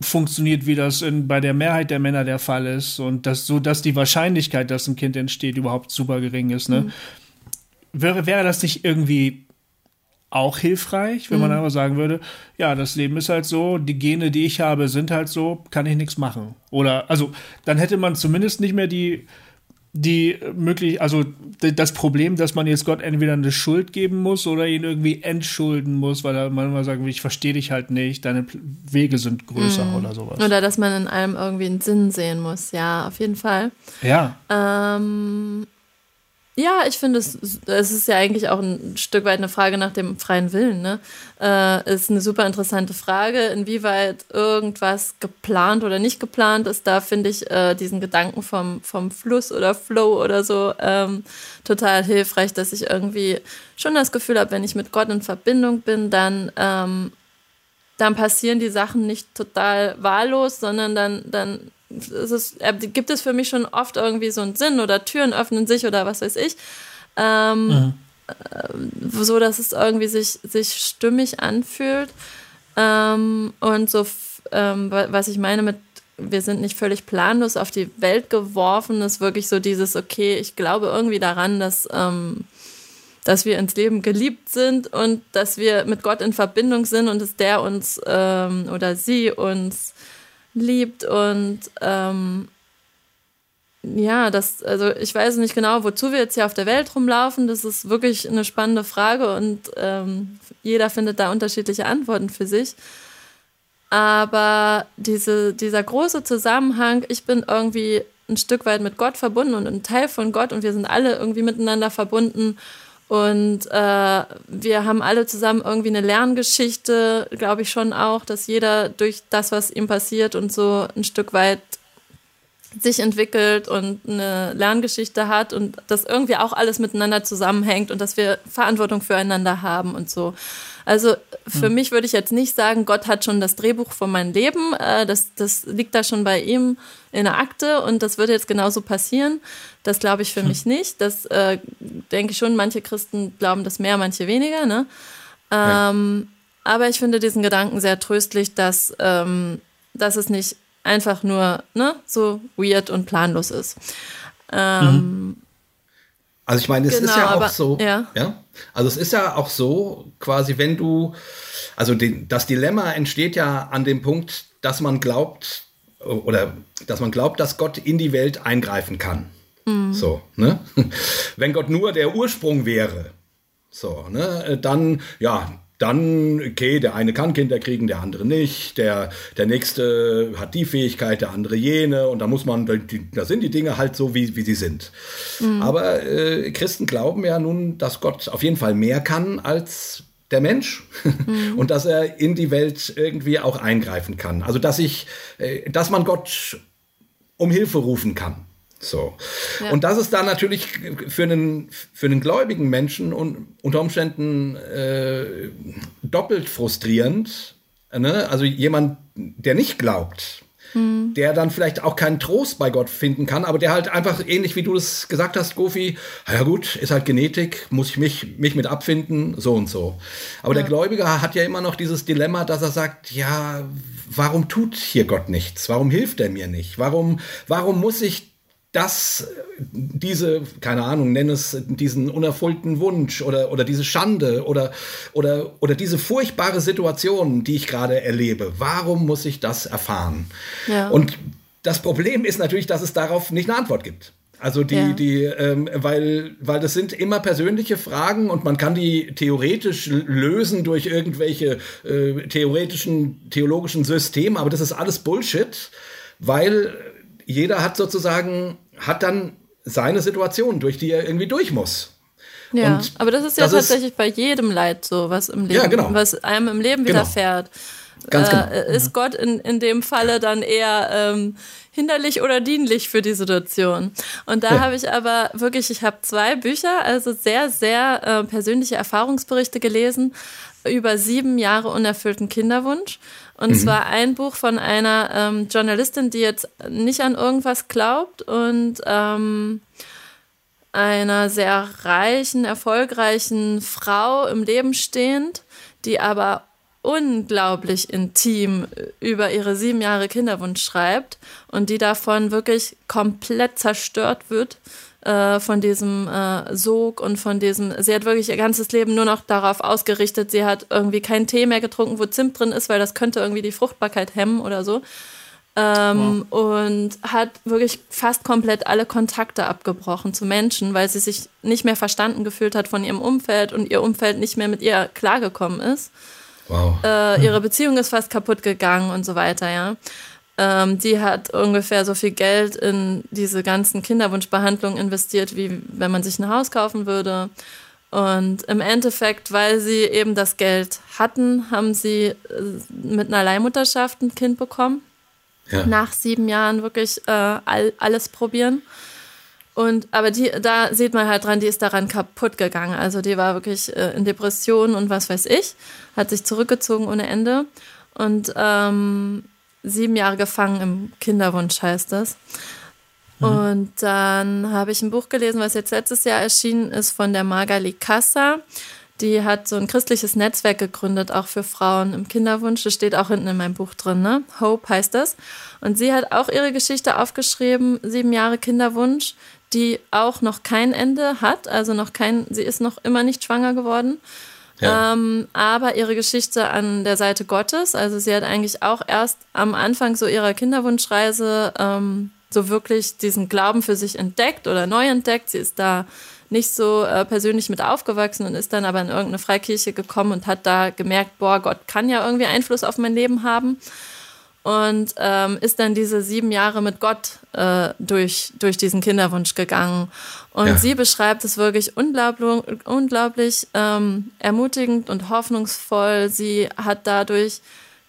funktioniert, wie das in, bei der Mehrheit der Männer der Fall ist und das, so dass die Wahrscheinlichkeit, dass ein Kind entsteht, überhaupt super gering ist, ne? Mhm. Wäre, wäre das nicht irgendwie auch hilfreich, wenn man mhm. aber sagen würde, ja, das Leben ist halt so, die Gene, die ich habe, sind halt so, kann ich nichts machen. Oder, also, dann hätte man zumindest nicht mehr die, die möglich, also das Problem, dass man jetzt Gott entweder eine Schuld geben muss oder ihn irgendwie entschulden muss, weil er manchmal sagt, ich verstehe dich halt nicht, deine Wege sind größer mm. oder sowas.
Oder dass man in allem irgendwie einen Sinn sehen muss, ja, auf jeden Fall.
Ja.
Ähm, ja, ich finde, es, es ist ja eigentlich auch ein Stück weit eine Frage nach dem freien Willen. Ne? Äh, ist eine super interessante Frage, inwieweit irgendwas geplant oder nicht geplant ist. Da finde ich äh, diesen Gedanken vom, vom Fluss oder Flow oder so ähm, total hilfreich, dass ich irgendwie schon das Gefühl habe, wenn ich mit Gott in Verbindung bin, dann, ähm, dann passieren die Sachen nicht total wahllos, sondern dann, dann es ist, äh, gibt es für mich schon oft irgendwie so einen Sinn oder Türen öffnen sich oder was weiß ich. Ähm, mhm. so, dass es irgendwie sich, sich stimmig anfühlt. Ähm, und so, ähm, was ich meine mit, wir sind nicht völlig planlos auf die Welt geworfen, ist wirklich so dieses, okay, ich glaube irgendwie daran, dass, ähm, dass wir ins Leben geliebt sind und dass wir mit Gott in Verbindung sind und dass der uns ähm, oder sie uns liebt und ähm, ja, das, also ich weiß nicht genau, wozu wir jetzt hier auf der Welt rumlaufen. Das ist wirklich eine spannende Frage und ähm, jeder findet da unterschiedliche Antworten für sich. Aber diese, dieser große Zusammenhang, ich bin irgendwie ein Stück weit mit Gott verbunden und ein Teil von Gott und wir sind alle irgendwie miteinander verbunden. Und äh, wir haben alle zusammen irgendwie eine Lerngeschichte, glaube ich schon auch, dass jeder durch das, was ihm passiert und so ein Stück weit sich entwickelt und eine Lerngeschichte hat und das irgendwie auch alles miteinander zusammenhängt und dass wir Verantwortung füreinander haben und so. Also für hm. mich würde ich jetzt nicht sagen, Gott hat schon das Drehbuch von meinem Leben. Äh, das, das liegt da schon bei ihm in der Akte und das würde jetzt genauso passieren. Das glaube ich für hm. mich nicht. Das äh, denke ich schon, manche Christen glauben das mehr, manche weniger. Ne? Ähm, ja. Aber ich finde diesen Gedanken sehr tröstlich, dass, ähm, dass es nicht einfach nur ne, so weird und planlos ist. Ähm, mhm.
Also ich meine, es genau, ist ja auch aber, so, ja. ja. Also es ist ja auch so, quasi, wenn du, also die, das Dilemma entsteht ja an dem Punkt, dass man glaubt oder dass man glaubt, dass Gott in die Welt eingreifen kann. Mhm. So, ne? Wenn Gott nur der Ursprung wäre, so, ne, dann ja, dann, okay, der eine kann Kinder kriegen, der andere nicht, der, der nächste hat die Fähigkeit, der andere jene, und da muss man, da sind die Dinge halt so, wie, wie sie sind. Mhm. Aber äh, Christen glauben ja nun, dass Gott auf jeden Fall mehr kann als der Mensch mhm. und dass er in die Welt irgendwie auch eingreifen kann. Also dass ich, äh, dass man Gott um Hilfe rufen kann. So. Ja. Und das ist dann natürlich für einen, für einen gläubigen Menschen und unter Umständen äh, doppelt frustrierend. Ne? Also jemand, der nicht glaubt, hm. der dann vielleicht auch keinen Trost bei Gott finden kann, aber der halt einfach ähnlich wie du es gesagt hast, Gofi, ja gut, ist halt Genetik, muss ich mich, mich mit abfinden, so und so. Aber ja. der Gläubiger hat ja immer noch dieses Dilemma, dass er sagt, ja, warum tut hier Gott nichts? Warum hilft er mir nicht? Warum, warum muss ich dass diese, keine Ahnung, nenn es diesen unerfüllten Wunsch oder, oder diese Schande oder, oder, oder diese furchtbare Situation, die ich gerade erlebe, warum muss ich das erfahren? Ja. Und das Problem ist natürlich, dass es darauf nicht eine Antwort gibt. Also die, ja. die, ähm, weil, weil das sind immer persönliche Fragen und man kann die theoretisch lösen durch irgendwelche äh, theoretischen, theologischen Systeme, aber das ist alles Bullshit, weil jeder hat sozusagen, hat dann seine Situation, durch die er irgendwie durch muss.
Ja, und aber das ist ja das tatsächlich ist, bei jedem Leid so, was im Leben, ja, genau. was einem im Leben genau. widerfährt. Ganz genau. Äh, ist Gott in, in dem Falle dann eher ähm, hinderlich oder dienlich für die Situation? Und da ja. habe ich aber wirklich, ich habe zwei Bücher, also sehr, sehr äh, persönliche Erfahrungsberichte gelesen über sieben Jahre unerfüllten Kinderwunsch. Und mhm. zwar ein Buch von einer ähm, Journalistin, die jetzt nicht an irgendwas glaubt und ähm, einer sehr reichen, erfolgreichen Frau im Leben stehend, die aber unglaublich intim über ihre sieben Jahre Kinderwunsch schreibt und die davon wirklich komplett zerstört wird äh, von diesem äh, Sog und von diesem, sie hat wirklich ihr ganzes Leben nur noch darauf ausgerichtet, sie hat irgendwie keinen Tee mehr getrunken, wo Zimt drin ist, weil das könnte irgendwie die Fruchtbarkeit hemmen oder so. Ähm, wow. Und hat wirklich fast komplett alle Kontakte abgebrochen zu Menschen, weil sie sich nicht mehr verstanden gefühlt hat von ihrem Umfeld und ihr Umfeld nicht mehr mit ihr klargekommen ist. Wow. Äh, ihre Beziehung ist fast kaputt gegangen und so weiter, ja. Ähm, die hat ungefähr so viel Geld in diese ganzen Kinderwunschbehandlungen investiert, wie wenn man sich ein Haus kaufen würde. Und im Endeffekt, weil sie eben das Geld hatten, haben sie äh, mit einer Leihmutterschaft ein Kind bekommen. Ja. Nach sieben Jahren wirklich äh, all, alles probieren. Und aber die, da sieht man halt dran, die ist daran kaputt gegangen. Also die war wirklich äh, in Depressionen und was weiß ich, hat sich zurückgezogen ohne Ende. Und ähm, sieben Jahre gefangen im Kinderwunsch heißt das. Mhm. Und dann habe ich ein Buch gelesen, was jetzt letztes Jahr erschienen ist, von der Magali Kassa. Die hat so ein christliches Netzwerk gegründet, auch für Frauen im Kinderwunsch. Das steht auch hinten in meinem Buch drin, ne? Hope heißt das. Und sie hat auch ihre Geschichte aufgeschrieben, sieben Jahre Kinderwunsch, die auch noch kein Ende hat, also noch kein, sie ist noch immer nicht schwanger geworden. Ja. Ähm, aber ihre Geschichte an der Seite Gottes, also sie hat eigentlich auch erst am Anfang so ihrer Kinderwunschreise ähm, so wirklich diesen Glauben für sich entdeckt oder neu entdeckt. Sie ist da nicht so äh, persönlich mit aufgewachsen und ist dann aber in irgendeine Freikirche gekommen und hat da gemerkt, boah, Gott kann ja irgendwie Einfluss auf mein Leben haben. Und ähm, ist dann diese sieben Jahre mit Gott äh, durch, durch diesen Kinderwunsch gegangen. Und ja. sie beschreibt es wirklich unglaublich, unglaublich ähm, ermutigend und hoffnungsvoll. Sie hat dadurch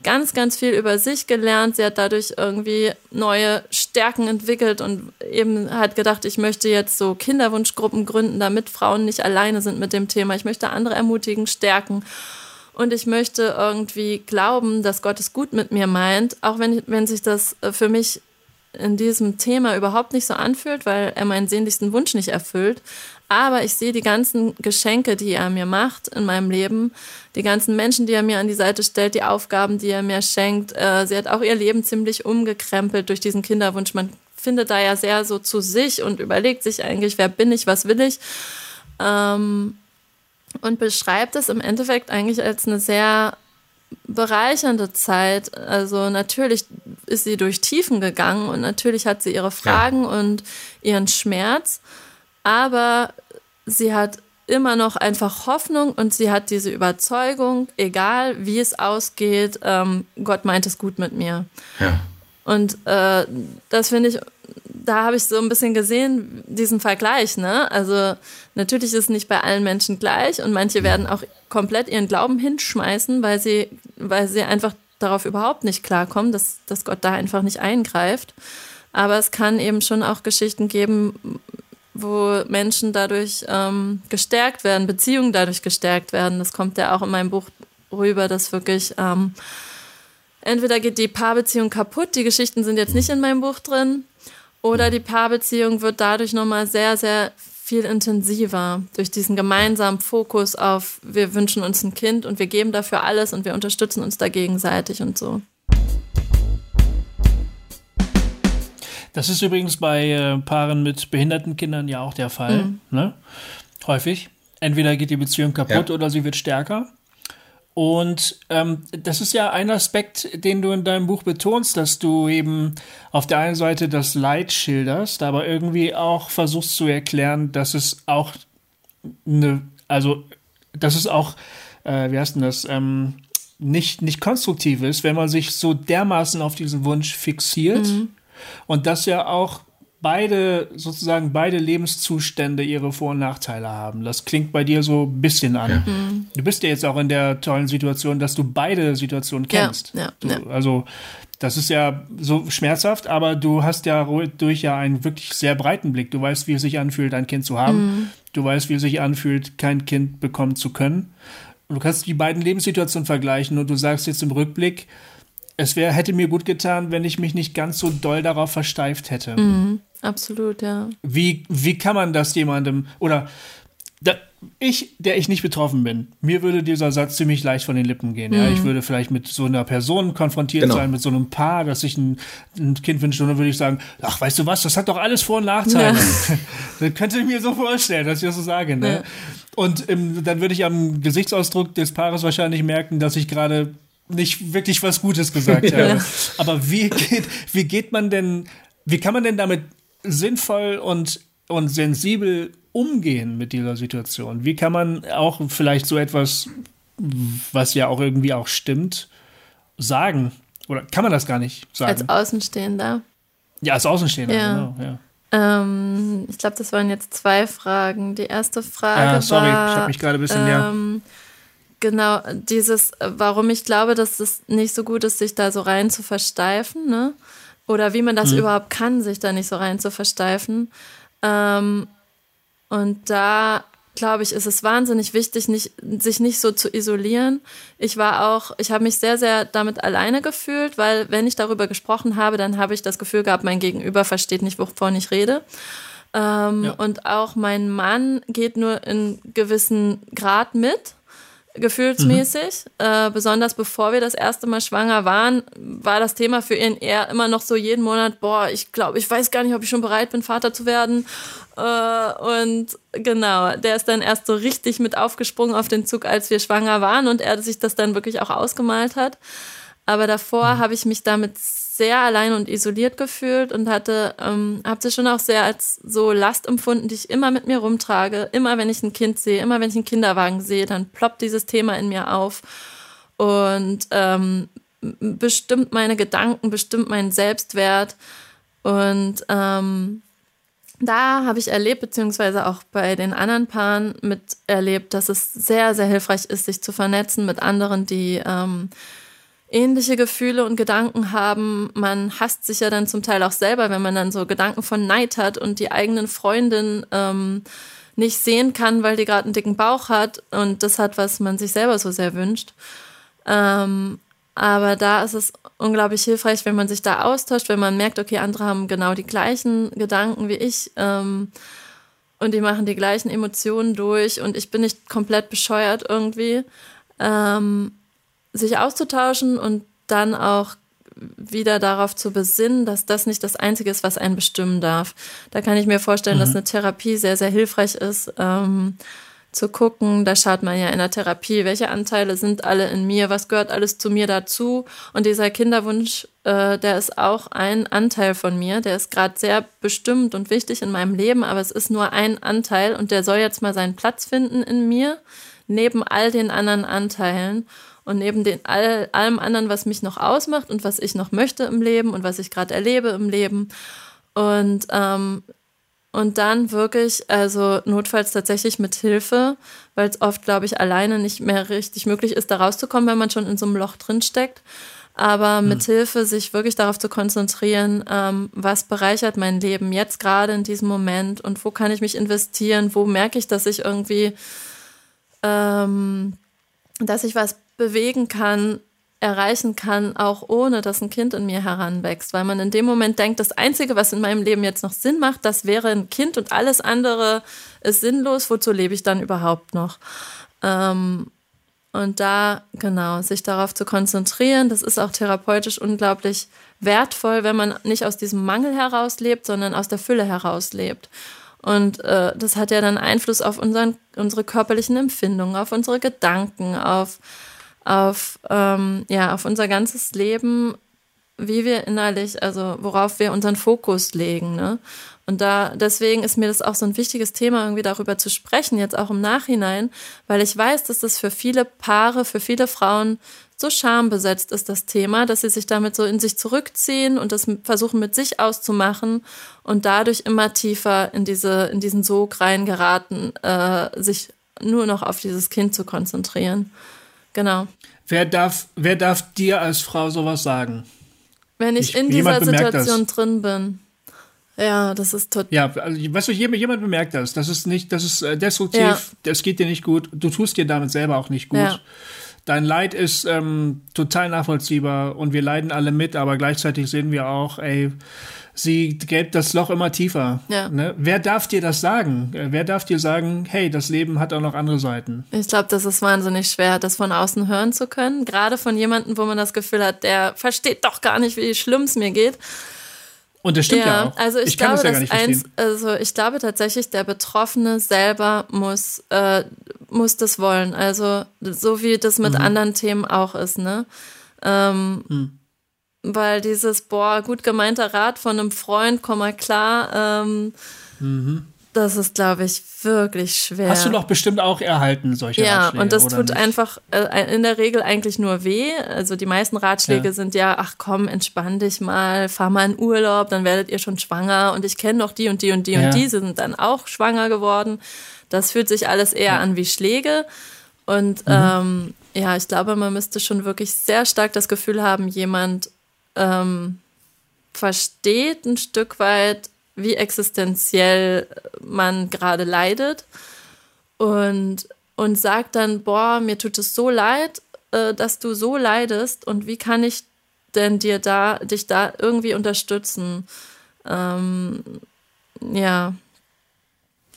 ganz, ganz viel über sich gelernt. Sie hat dadurch irgendwie neue Stärken entwickelt und eben hat gedacht, ich möchte jetzt so Kinderwunschgruppen gründen, damit Frauen nicht alleine sind mit dem Thema. Ich möchte andere ermutigen, stärken. Und ich möchte irgendwie glauben, dass Gott es gut mit mir meint, auch wenn, wenn sich das äh, für mich in diesem Thema überhaupt nicht so anfühlt, weil er meinen sehnlichsten Wunsch nicht erfüllt. Aber ich sehe die ganzen Geschenke, die er mir macht in meinem Leben, die ganzen Menschen, die er mir an die Seite stellt, die Aufgaben, die er mir schenkt. Äh, sie hat auch ihr Leben ziemlich umgekrempelt durch diesen Kinderwunsch. Man findet da ja sehr so zu sich und überlegt sich eigentlich, wer bin ich, was will ich. Ähm, und beschreibt es im Endeffekt eigentlich als eine sehr bereichernde Zeit. Also natürlich ist sie durch Tiefen gegangen und natürlich hat sie ihre Fragen ja. und ihren Schmerz aber sie hat immer noch einfach Hoffnung und sie hat diese Überzeugung, egal wie es ausgeht, ähm, Gott meint es gut mit mir. Ja. Und äh, das finde ich, da habe ich so ein bisschen gesehen, diesen Vergleich. Ne? Also natürlich ist es nicht bei allen Menschen gleich und manche werden auch komplett ihren Glauben hinschmeißen, weil sie, weil sie einfach darauf überhaupt nicht klarkommen, dass, dass Gott da einfach nicht eingreift. Aber es kann eben schon auch Geschichten geben, wo Menschen dadurch ähm, gestärkt werden, Beziehungen dadurch gestärkt werden. Das kommt ja auch in meinem Buch rüber, dass wirklich ähm, entweder geht die Paarbeziehung kaputt, die Geschichten sind jetzt nicht in meinem Buch drin, oder die Paarbeziehung wird dadurch nochmal sehr, sehr viel intensiver durch diesen gemeinsamen Fokus auf, wir wünschen uns ein Kind und wir geben dafür alles und wir unterstützen uns da gegenseitig und so.
Das ist übrigens bei äh, Paaren mit behinderten Kindern ja auch der Fall. Mhm. Ne? Häufig. Entweder geht die Beziehung kaputt ja. oder sie wird stärker. Und ähm, das ist ja ein Aspekt, den du in deinem Buch betonst, dass du eben auf der einen Seite das Leid schilderst, aber irgendwie auch versuchst zu erklären, dass es auch eine, also dass es auch, äh, wie heißt denn das, ähm, nicht, nicht konstruktiv ist, wenn man sich so dermaßen auf diesen Wunsch fixiert. Mhm und dass ja auch beide, sozusagen beide Lebenszustände ihre Vor- und Nachteile haben. Das klingt bei dir so ein bisschen an. Ja. Mhm. Du bist ja jetzt auch in der tollen Situation, dass du beide Situationen kennst. Ja, ja, du, ja. Also, das ist ja so schmerzhaft, aber du hast ja durch ja einen wirklich sehr breiten Blick. Du weißt, wie es sich anfühlt, ein Kind zu haben. Mhm. Du weißt, wie es sich anfühlt, kein Kind bekommen zu können. Und du kannst die beiden Lebenssituationen vergleichen und du sagst jetzt im Rückblick, es wär, hätte mir gut getan, wenn ich mich nicht ganz so doll darauf versteift hätte.
Mhm, absolut, ja.
Wie, wie kann man das jemandem, oder da, ich, der ich nicht betroffen bin, mir würde dieser Satz ziemlich leicht von den Lippen gehen. Mhm. Ja, ich würde vielleicht mit so einer Person konfrontiert genau. sein, mit so einem Paar, dass ich ein, ein Kind wünsche, und dann würde ich sagen, ach, weißt du was, das hat doch alles Vor- und Nachteile. Ja. das könnte ich mir so vorstellen, dass ich das so sage. Ne? Ja. Und ähm, dann würde ich am Gesichtsausdruck des Paares wahrscheinlich merken, dass ich gerade nicht wirklich was Gutes gesagt habe. Ja. Aber wie geht, wie geht man denn, wie kann man denn damit sinnvoll und, und sensibel umgehen mit dieser Situation? Wie kann man auch vielleicht so etwas, was ja auch irgendwie auch stimmt, sagen? Oder kann man das gar nicht sagen?
Als Außenstehender.
Ja, als Außenstehender, ja. genau, ja.
Ähm, ich glaube, das waren jetzt zwei Fragen. Die erste Frage ja, sorry, war,
ich habe mich gerade ein bisschen, ähm, ja
Genau, dieses, warum ich glaube, dass es nicht so gut ist, sich da so rein zu versteifen, ne? Oder wie man das mhm. überhaupt kann, sich da nicht so rein zu versteifen. Ähm, und da glaube ich, ist es wahnsinnig wichtig, nicht, sich nicht so zu isolieren. Ich war auch, ich habe mich sehr, sehr damit alleine gefühlt, weil wenn ich darüber gesprochen habe, dann habe ich das Gefühl gehabt, mein Gegenüber versteht nicht, wovon ich rede. Ähm, ja. Und auch mein Mann geht nur in gewissen Grad mit gefühlsmäßig. Mhm. Äh, besonders bevor wir das erste Mal schwanger waren, war das Thema für ihn eher immer noch so jeden Monat, boah, ich glaube, ich weiß gar nicht, ob ich schon bereit bin, Vater zu werden. Äh, und genau, der ist dann erst so richtig mit aufgesprungen auf den Zug, als wir schwanger waren und er sich das dann wirklich auch ausgemalt hat. Aber davor mhm. habe ich mich damit sehr allein und isoliert gefühlt und hatte, ähm, habe sie schon auch sehr als so Last empfunden, die ich immer mit mir rumtrage. Immer wenn ich ein Kind sehe, immer wenn ich einen Kinderwagen sehe, dann ploppt dieses Thema in mir auf und ähm, bestimmt meine Gedanken, bestimmt meinen Selbstwert. Und ähm, da habe ich erlebt, beziehungsweise auch bei den anderen Paaren miterlebt, dass es sehr, sehr hilfreich ist, sich zu vernetzen mit anderen, die ähm, ähnliche Gefühle und Gedanken haben. Man hasst sich ja dann zum Teil auch selber, wenn man dann so Gedanken von Neid hat und die eigenen Freundin ähm, nicht sehen kann, weil die gerade einen dicken Bauch hat und das hat, was man sich selber so sehr wünscht. Ähm, aber da ist es unglaublich hilfreich, wenn man sich da austauscht, wenn man merkt, okay, andere haben genau die gleichen Gedanken wie ich ähm, und die machen die gleichen Emotionen durch und ich bin nicht komplett bescheuert irgendwie. Ähm, sich auszutauschen und dann auch wieder darauf zu besinnen, dass das nicht das Einzige ist, was einen bestimmen darf. Da kann ich mir vorstellen, mhm. dass eine Therapie sehr, sehr hilfreich ist, ähm, zu gucken. Da schaut man ja in der Therapie, welche Anteile sind alle in mir, was gehört alles zu mir dazu. Und dieser Kinderwunsch, äh, der ist auch ein Anteil von mir. Der ist gerade sehr bestimmt und wichtig in meinem Leben, aber es ist nur ein Anteil und der soll jetzt mal seinen Platz finden in mir, neben all den anderen Anteilen. Und neben den, all, allem anderen, was mich noch ausmacht und was ich noch möchte im Leben und was ich gerade erlebe im Leben. Und, ähm, und dann wirklich, also notfalls tatsächlich mit Hilfe, weil es oft, glaube ich, alleine nicht mehr richtig möglich ist, da rauszukommen, wenn man schon in so einem Loch drin steckt. Aber hm. mit Hilfe sich wirklich darauf zu konzentrieren, ähm, was bereichert mein Leben jetzt gerade in diesem Moment und wo kann ich mich investieren, wo merke ich, dass ich irgendwie, ähm, dass ich was bewegen kann, erreichen kann, auch ohne dass ein Kind in mir heranwächst, weil man in dem Moment denkt, das Einzige, was in meinem Leben jetzt noch Sinn macht, das wäre ein Kind und alles andere ist sinnlos, wozu lebe ich dann überhaupt noch? Ähm, und da, genau, sich darauf zu konzentrieren, das ist auch therapeutisch unglaublich wertvoll, wenn man nicht aus diesem Mangel heraus lebt, sondern aus der Fülle heraus lebt. Und äh, das hat ja dann Einfluss auf unseren, unsere körperlichen Empfindungen, auf unsere Gedanken, auf auf, ähm, ja, auf unser ganzes Leben, wie wir innerlich, also worauf wir unseren Fokus legen. Ne? Und da, deswegen ist mir das auch so ein wichtiges Thema, irgendwie darüber zu sprechen, jetzt auch im Nachhinein, weil ich weiß, dass das für viele Paare, für viele Frauen so schambesetzt ist, das Thema, dass sie sich damit so in sich zurückziehen und das versuchen mit sich auszumachen und dadurch immer tiefer in diese, in diesen Sog reingeraten, äh, sich nur noch auf dieses Kind zu konzentrieren. Genau.
Wer darf, wer darf dir als Frau sowas sagen?
Wenn ich, ich in dieser Situation das. drin bin. Ja, das ist total.
Ja, also, weißt du, jemand, jemand bemerkt das. Das ist nicht, das ist äh, destruktiv, ja. das geht dir nicht gut. Du tust dir damit selber auch nicht gut. Ja. Dein Leid ist ähm, total nachvollziehbar und wir leiden alle mit, aber gleichzeitig sehen wir auch, ey, sie gräbt das Loch immer tiefer. Ja. Ne? Wer darf dir das sagen? Äh, wer darf dir sagen, hey, das Leben hat auch noch andere Seiten?
Ich glaube, das ist wahnsinnig schwer, das von außen hören zu können. Gerade von jemandem, wo man das Gefühl hat, der versteht doch gar nicht, wie schlimm es mir geht.
Und das stimmt ja, ja auch.
Also ich, ich glaube, ja eins, also ich glaube tatsächlich, der Betroffene selber muss, äh, muss das wollen. Also so wie das mit mhm. anderen Themen auch ist, ne? Ähm, mhm weil dieses, boah, gut gemeinter Rat von einem Freund, komm mal klar, ähm, mhm. Das ist, glaube ich, wirklich schwer.
Hast du doch bestimmt auch erhalten, solche
ja,
Ratschläge.
Ja, und das tut nicht? einfach äh, in der Regel eigentlich nur weh. Also die meisten Ratschläge ja. sind ja, ach komm, entspann dich mal, fahr mal in Urlaub, dann werdet ihr schon schwanger. Und ich kenne doch die und die und die ja. und die sind dann auch schwanger geworden. Das fühlt sich alles eher an wie Schläge. Und mhm. ähm, ja, ich glaube, man müsste schon wirklich sehr stark das Gefühl haben, jemand ähm, versteht ein Stück weit, wie existenziell man gerade leidet und, und sagt dann, boah, mir tut es so leid, äh, dass du so leidest und wie kann ich denn dir da, dich da irgendwie unterstützen? Ähm, ja.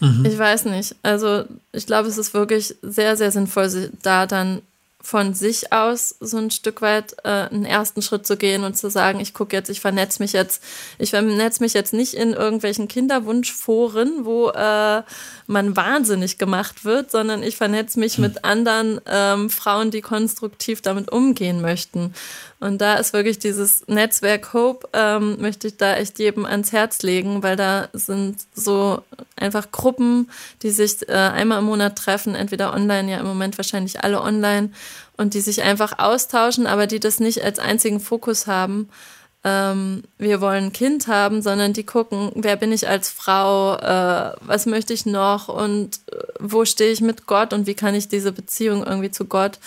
Mhm. Ich weiß nicht. Also ich glaube, es ist wirklich sehr, sehr sinnvoll, da dann von sich aus so ein Stück weit äh, einen ersten Schritt zu gehen und zu sagen, ich gucke jetzt, ich vernetze mich jetzt, ich vernetze mich jetzt nicht in irgendwelchen Kinderwunschforen, wo äh, man wahnsinnig gemacht wird, sondern ich vernetze mich mit anderen ähm, Frauen, die konstruktiv damit umgehen möchten. Und da ist wirklich dieses Netzwerk Hope, ähm, möchte ich da echt jedem ans Herz legen, weil da sind so einfach Gruppen, die sich äh, einmal im Monat treffen, entweder online, ja im Moment wahrscheinlich alle online, und die sich einfach austauschen, aber die das nicht als einzigen Fokus haben. Ähm, wir wollen ein Kind haben, sondern die gucken, wer bin ich als Frau, äh, was möchte ich noch und äh, wo stehe ich mit Gott und wie kann ich diese Beziehung irgendwie zu Gott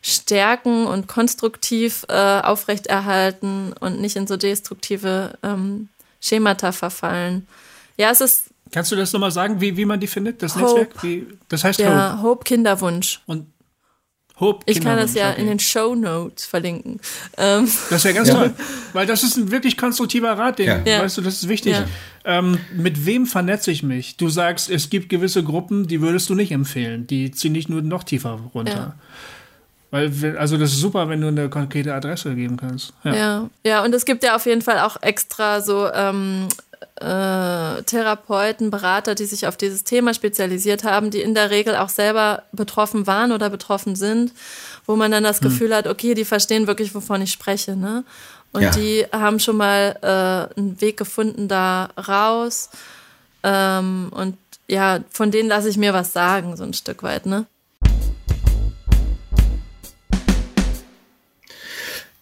stärken und konstruktiv äh, aufrechterhalten und nicht in so destruktive ähm, Schemata verfallen. Ja, es ist.
Kannst du das nochmal sagen, wie, wie man die findet, das Hope. Netzwerk? Wie, das heißt
ja, Hope. Hope Kinderwunsch.
Und Hope
ich kann das ja okay. in den Show Notes verlinken.
Ähm. Das wäre ganz ja. toll, weil das ist ein wirklich konstruktiver Rat, den, ja. weißt du, das ist wichtig. Ja. Ähm, mit wem vernetze ich mich? Du sagst, es gibt gewisse Gruppen, die würdest du nicht empfehlen. Die ziehen dich nur noch tiefer runter. Weil, also das ist super, wenn du eine konkrete Adresse geben kannst.
Ja, ja, ja und es gibt ja auf jeden Fall auch extra so ähm, äh, Therapeuten, Berater, die sich auf dieses Thema spezialisiert haben, die in der Regel auch selber betroffen waren oder betroffen sind, wo man dann das hm. Gefühl hat, okay, die verstehen wirklich, wovon ich spreche. Ne? Und ja. die haben schon mal äh, einen Weg gefunden da raus. Ähm, und ja, von denen lasse ich mir was sagen, so ein Stück weit, ne?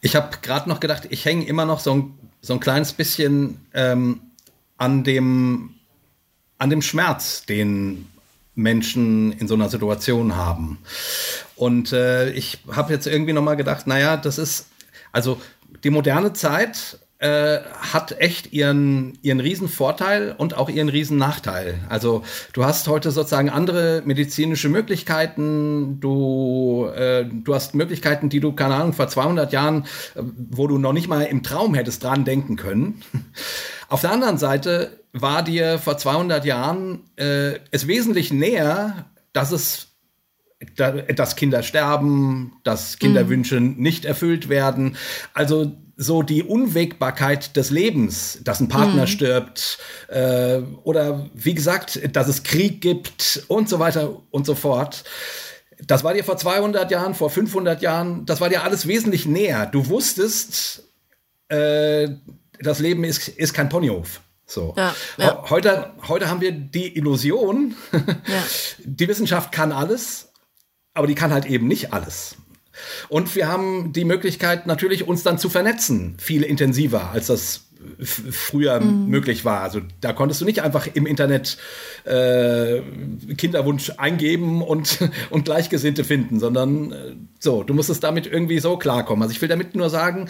Ich habe gerade noch gedacht, ich hänge immer noch so ein, so ein kleines bisschen ähm, an, dem, an dem Schmerz, den Menschen in so einer Situation haben. Und äh, ich habe jetzt irgendwie noch mal gedacht, naja, das ist, also die moderne Zeit äh, hat echt ihren, ihren riesen Vorteil und auch ihren riesen Nachteil. Also du hast heute sozusagen andere medizinische Möglichkeiten, du, äh, du hast Möglichkeiten, die du, keine Ahnung, vor 200 Jahren, äh, wo du noch nicht mal im Traum hättest dran denken können. Auf der anderen Seite war dir vor 200 Jahren äh, es wesentlich näher, dass es dass Kinder sterben, dass Kinderwünsche mhm. nicht erfüllt werden. Also so die Unwägbarkeit des Lebens, dass ein Partner mhm. stirbt äh, oder wie gesagt, dass es Krieg gibt und so weiter und so fort. Das war dir vor 200 Jahren, vor 500 Jahren, das war dir alles wesentlich näher. Du wusstest, äh, das Leben ist, ist kein Ponyhof. So. Ja, ja. Heute, heute haben wir die Illusion, ja. die Wissenschaft kann alles, aber die kann halt eben nicht alles. Und wir haben die Möglichkeit natürlich, uns dann zu vernetzen, viel intensiver, als das früher mhm. möglich war. Also da konntest du nicht einfach im Internet äh, Kinderwunsch eingeben und, und Gleichgesinnte finden, sondern äh, so, du musstest damit irgendwie so klarkommen. Also ich will damit nur sagen,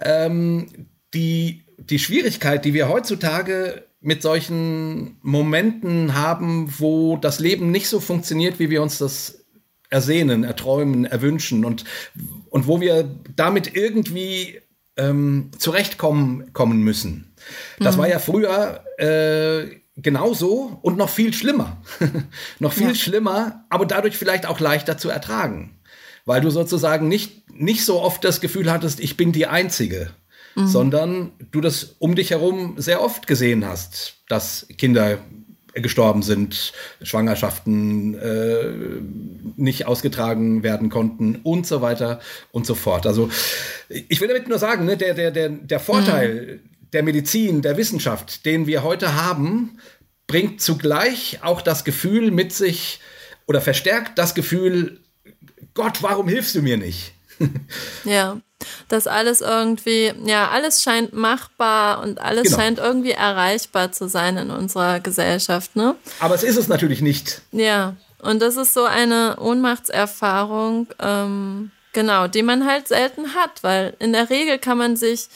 ähm, die, die Schwierigkeit, die wir heutzutage mit solchen Momenten haben, wo das Leben nicht so funktioniert, wie wir uns das ersehnen, erträumen, erwünschen und, und wo wir damit irgendwie ähm, zurechtkommen kommen müssen. Das mhm. war ja früher äh, genauso und noch viel schlimmer. noch viel ja. schlimmer, aber dadurch vielleicht auch leichter zu ertragen. Weil du sozusagen nicht, nicht so oft das Gefühl hattest, ich bin die Einzige, mhm. sondern du das um dich herum sehr oft gesehen hast, dass Kinder gestorben sind, Schwangerschaften äh, nicht ausgetragen werden konnten und so weiter und so fort. Also ich will damit nur sagen, ne, der, der, der, der Vorteil mhm. der Medizin, der Wissenschaft, den wir heute haben, bringt zugleich auch das Gefühl mit sich oder verstärkt das Gefühl, Gott, warum hilfst du mir nicht?
Ja dass alles irgendwie, ja, alles scheint machbar und alles genau. scheint irgendwie erreichbar zu sein in unserer Gesellschaft, ne?
Aber es ist es natürlich nicht.
Ja, und das ist so eine Ohnmachtserfahrung, ähm, genau, die man halt selten hat, weil in der Regel kann man sich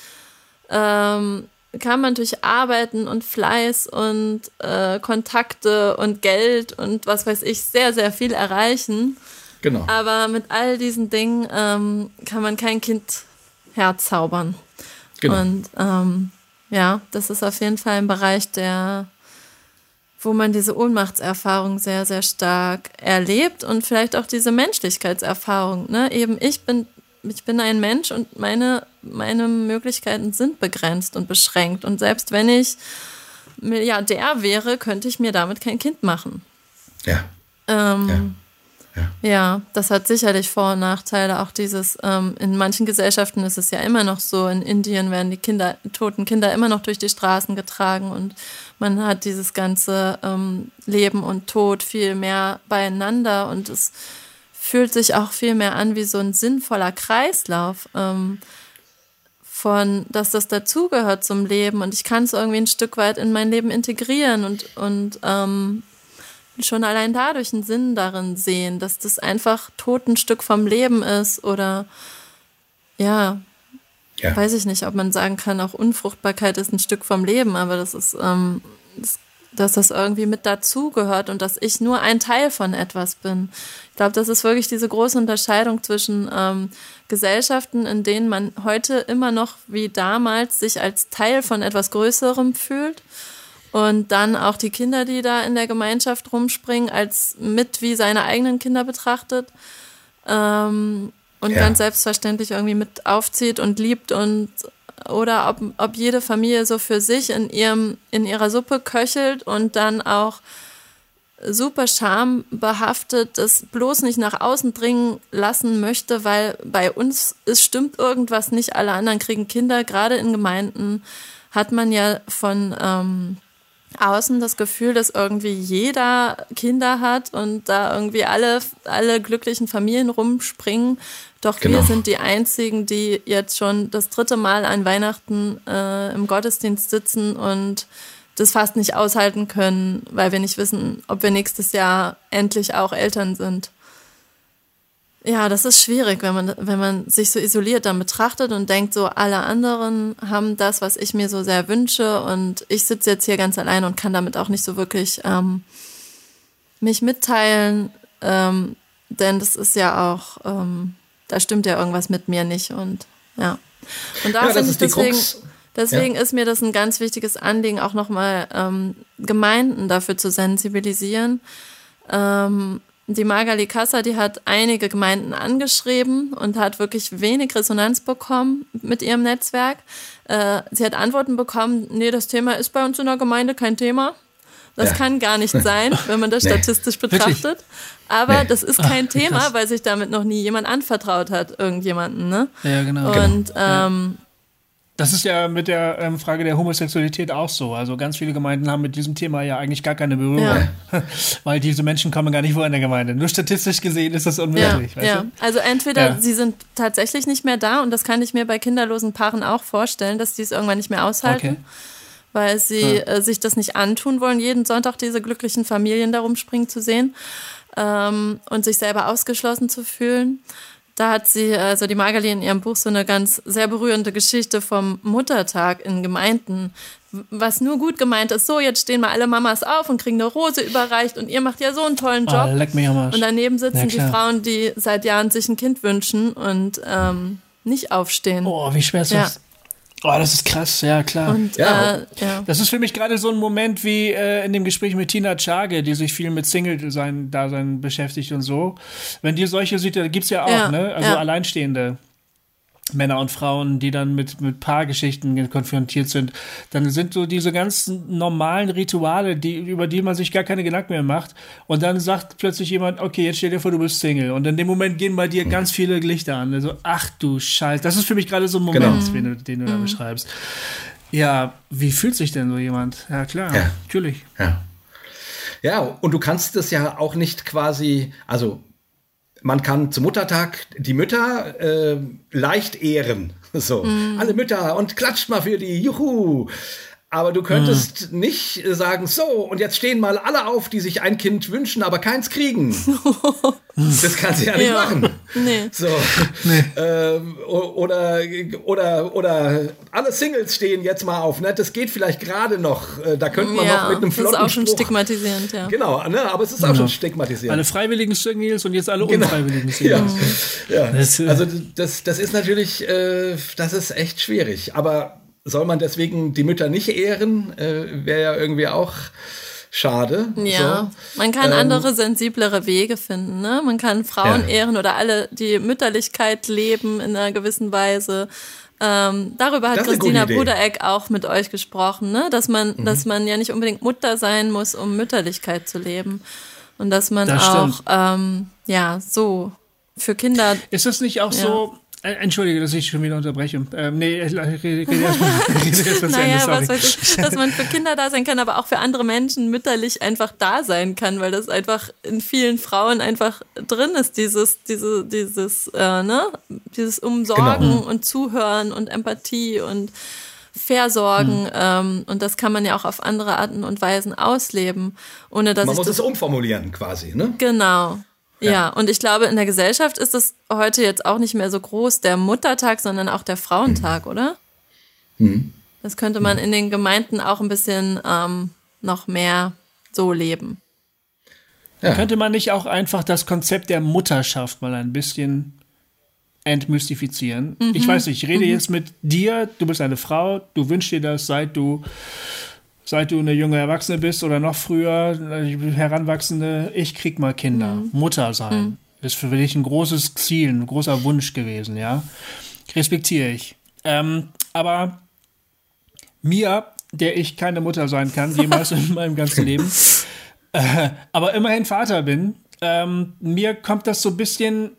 ähm, kann man durch Arbeiten und Fleiß und äh, Kontakte und Geld und was weiß ich sehr, sehr viel erreichen.
Genau.
Aber mit all diesen Dingen ähm, kann man kein Kind herzaubern. Genau. Und ähm, ja, das ist auf jeden Fall ein Bereich, der, wo man diese Ohnmachtserfahrung sehr, sehr stark erlebt und vielleicht auch diese Menschlichkeitserfahrung. Ne? Eben, ich bin ich bin ein Mensch und meine, meine Möglichkeiten sind begrenzt und beschränkt. Und selbst wenn ich Milliardär wäre, könnte ich mir damit kein Kind machen.
Ja.
Ähm, ja. Ja. ja. das hat sicherlich Vor- und Nachteile. Auch dieses, ähm, in manchen Gesellschaften ist es ja immer noch so, in Indien werden die Kinder, toten Kinder immer noch durch die Straßen getragen und man hat dieses ganze ähm, Leben und Tod viel mehr beieinander und es fühlt sich auch viel mehr an wie so ein sinnvoller Kreislauf. Ähm, von, dass das dazugehört zum Leben und ich kann es irgendwie ein Stück weit in mein Leben integrieren und, und ähm, schon allein dadurch einen Sinn darin sehen, dass das einfach tot ein Stück vom Leben ist oder ja, ja. weiß ich nicht, ob man sagen kann, auch Unfruchtbarkeit ist ein Stück vom Leben, aber das ist, ähm, das dass das irgendwie mit dazugehört und dass ich nur ein Teil von etwas bin. Ich glaube, das ist wirklich diese große Unterscheidung zwischen ähm, Gesellschaften, in denen man heute immer noch wie damals sich als Teil von etwas Größerem fühlt und dann auch die Kinder, die da in der Gemeinschaft rumspringen, als mit wie seine eigenen Kinder betrachtet. Ähm, und ja. ganz selbstverständlich irgendwie mit aufzieht und liebt und oder ob, ob jede Familie so für sich in, ihrem, in ihrer Suppe köchelt und dann auch super schambehaftet das bloß nicht nach außen dringen lassen möchte, weil bei uns es stimmt irgendwas nicht, alle anderen kriegen Kinder, gerade in Gemeinden hat man ja von ähm, außen das Gefühl, dass irgendwie jeder Kinder hat und da irgendwie alle, alle glücklichen Familien rumspringen. Doch genau. wir sind die einzigen, die jetzt schon das dritte Mal an Weihnachten äh, im Gottesdienst sitzen und das fast nicht aushalten können, weil wir nicht wissen, ob wir nächstes Jahr endlich auch Eltern sind. Ja, das ist schwierig, wenn man, wenn man sich so isoliert dann betrachtet und denkt, so alle anderen haben das, was ich mir so sehr wünsche und ich sitze jetzt hier ganz allein und kann damit auch nicht so wirklich ähm, mich mitteilen, ähm, denn das ist ja auch, ähm, da stimmt ja irgendwas mit mir nicht und ja. Und da ja, finde ich deswegen, deswegen ja. ist mir das ein ganz wichtiges Anliegen, auch nochmal ähm, Gemeinden dafür zu sensibilisieren, ähm, die Magali Kassa, die hat einige Gemeinden angeschrieben und hat wirklich wenig Resonanz bekommen mit ihrem Netzwerk. Äh, sie hat Antworten bekommen, nee, das Thema ist bei uns in der Gemeinde kein Thema. Das ja. kann gar nicht sein, wenn man das nee. statistisch betrachtet. Wirklich? Aber nee. das ist kein Ach, Thema, weil sich damit noch nie jemand anvertraut hat, irgendjemanden. Ne?
Ja, genau.
Und genau. Ähm,
das ist ja mit der ähm, Frage der Homosexualität auch so. Also ganz viele Gemeinden haben mit diesem Thema ja eigentlich gar keine Berührung, ja. weil diese Menschen kommen gar nicht vor in der Gemeinde. Nur statistisch gesehen ist das unmöglich.
Ja, ja. also entweder ja. sie sind tatsächlich nicht mehr da und das kann ich mir bei kinderlosen Paaren auch vorstellen, dass die es irgendwann nicht mehr aushalten. Okay. Weil sie äh, sich das nicht antun wollen, jeden Sonntag diese glücklichen Familien darum springen zu sehen ähm, und sich selber ausgeschlossen zu fühlen. Da hat sie, also die Magali in ihrem Buch, so eine ganz sehr berührende Geschichte vom Muttertag in Gemeinden, was nur gut gemeint ist. So, jetzt stehen mal alle Mamas auf und kriegen eine Rose überreicht und ihr macht ja so einen tollen Job.
Oh, leck mich am Arsch.
Und daneben sitzen ja, die Frauen, die seit Jahren sich ein Kind wünschen und ähm, nicht aufstehen.
Oh, wie schwer ist das? Oh, das ist krass, ja klar.
Und, ja. Äh,
ja. Das ist für mich gerade so ein Moment wie äh, in dem Gespräch mit Tina Chage, die sich viel mit Single-Dasein beschäftigt und so. Wenn die solche sieht, da gibt's ja auch, ja. ne? Also Alleinstehende. Männer und Frauen, die dann mit, mit Paargeschichten konfrontiert sind, dann sind so diese ganzen normalen Rituale, die, über die man sich gar keine Gedanken mehr macht. Und dann sagt plötzlich jemand, okay, jetzt stell dir vor, du bist Single. Und in dem Moment gehen bei dir mhm. ganz viele Lichter an. Also, ach du Scheiß. Das ist für mich gerade so ein Moment, genau. den, du, den du mhm. da beschreibst. Ja, wie fühlt sich denn so jemand? Ja, klar, ja. natürlich.
Ja. Ja, und du kannst das ja auch nicht quasi, also man kann zum Muttertag die Mütter äh, leicht ehren. So, mhm. alle Mütter und klatscht mal für die, juhu. Aber du könntest mhm. nicht sagen, so, und jetzt stehen mal alle auf, die sich ein Kind wünschen, aber keins kriegen. das kannst du ja nicht ja. machen. Nee. So. Nee. Ähm, oder, oder, oder alle Singles stehen jetzt mal auf. Ne? Das geht vielleicht gerade noch. Äh, da könnte man ja, noch mit einem flotten
Das ist auch schon Spruch. stigmatisierend, ja.
Genau, ne? aber es ist auch schon stigmatisierend.
Alle freiwilligen Singles und jetzt alle genau. unfreiwilligen Singles.
Ja. ja. Das, äh also das, das ist natürlich, äh, das ist echt schwierig. Aber soll man deswegen die Mütter nicht ehren? Äh, Wäre ja irgendwie auch schade.
Ja, so. man kann ähm, andere sensiblere Wege finden. Ne? Man kann Frauen ja. ehren oder alle, die Mütterlichkeit leben in einer gewissen Weise. Ähm, darüber hat Christina Budereck auch mit euch gesprochen, ne? dass man, mhm. dass man ja nicht unbedingt Mutter sein muss, um Mütterlichkeit zu leben und dass man das auch ähm, ja so für Kinder.
Ist es nicht auch ja. so? Äh, entschuldige, dass ich schon wieder unterbreche. Ähm, nee, rede erstmal.
Erst naja, was weiß ich, dass man für Kinder da sein kann, aber auch für andere Menschen mütterlich einfach da sein kann, weil das einfach in vielen Frauen einfach drin ist, dieses, diese, dieses, äh, ne, dieses Umsorgen genau. und Zuhören und Empathie und Versorgen. Hm. Ähm, und das kann man ja auch auf andere Arten und Weisen ausleben, ohne dass
man muss
es
umformulieren quasi, ne?
Genau. Ja. ja, und ich glaube, in der Gesellschaft ist es heute jetzt auch nicht mehr so groß, der Muttertag, sondern auch der Frauentag, mhm. oder? Mhm. Das könnte man in den Gemeinden auch ein bisschen ähm, noch mehr so leben.
Ja. Könnte man nicht auch einfach das Konzept der Mutterschaft mal ein bisschen entmystifizieren? Mhm. Ich weiß nicht, ich rede mhm. jetzt mit dir, du bist eine Frau, du wünschst dir das, seit du seit du eine junge Erwachsene bist oder noch früher, Heranwachsende, ich krieg mal Kinder. Mhm. Mutter sein. Mhm. Ist für dich ein großes Ziel, ein großer Wunsch gewesen, ja. Respektiere ich. Ähm, aber mir, der ich keine Mutter sein kann, jemals in meinem ganzen Leben, äh, aber immerhin Vater bin, ähm, mir kommt das so ein bisschen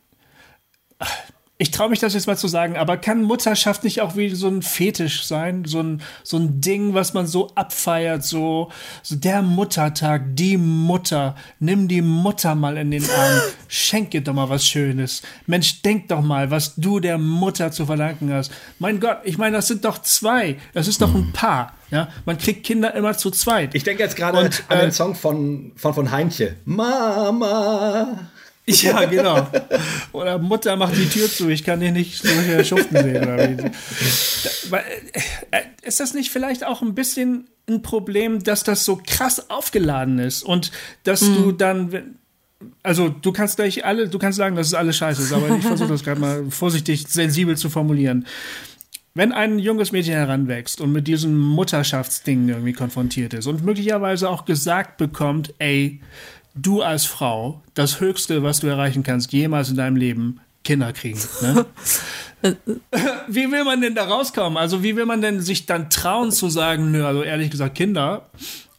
ich traue mich das jetzt mal zu sagen, aber kann Mutterschaft nicht auch wie so ein Fetisch sein? So ein, so ein Ding, was man so abfeiert, so, so der Muttertag, die Mutter, nimm die Mutter mal in den Arm, schenk ihr doch mal was Schönes. Mensch, denk doch mal, was du der Mutter zu verdanken hast. Mein Gott, ich meine, das sind doch zwei, das ist doch ein Paar. Ja, man kriegt Kinder immer zu zweit.
Ich denke jetzt gerade an äh, den Song von, von, von Heintje. Mama.
Ja, genau. Oder Mutter macht die Tür zu, ich kann dich nicht durch schuften sehen. Äh, ist das nicht vielleicht auch ein bisschen ein Problem, dass das so krass aufgeladen ist und dass mhm. du dann, also du kannst gleich alle, du kannst sagen, dass es alles scheiße ist, aber ich versuche das gerade mal vorsichtig sensibel zu formulieren. Wenn ein junges Mädchen heranwächst und mit diesem Mutterschaftsding irgendwie konfrontiert ist und möglicherweise auch gesagt bekommt, ey, du als Frau das Höchste, was du erreichen kannst, jemals in deinem Leben, Kinder kriegen. Ne? wie will man denn da rauskommen? Also wie will man denn sich dann trauen zu sagen, nö, also ehrlich gesagt, Kinder,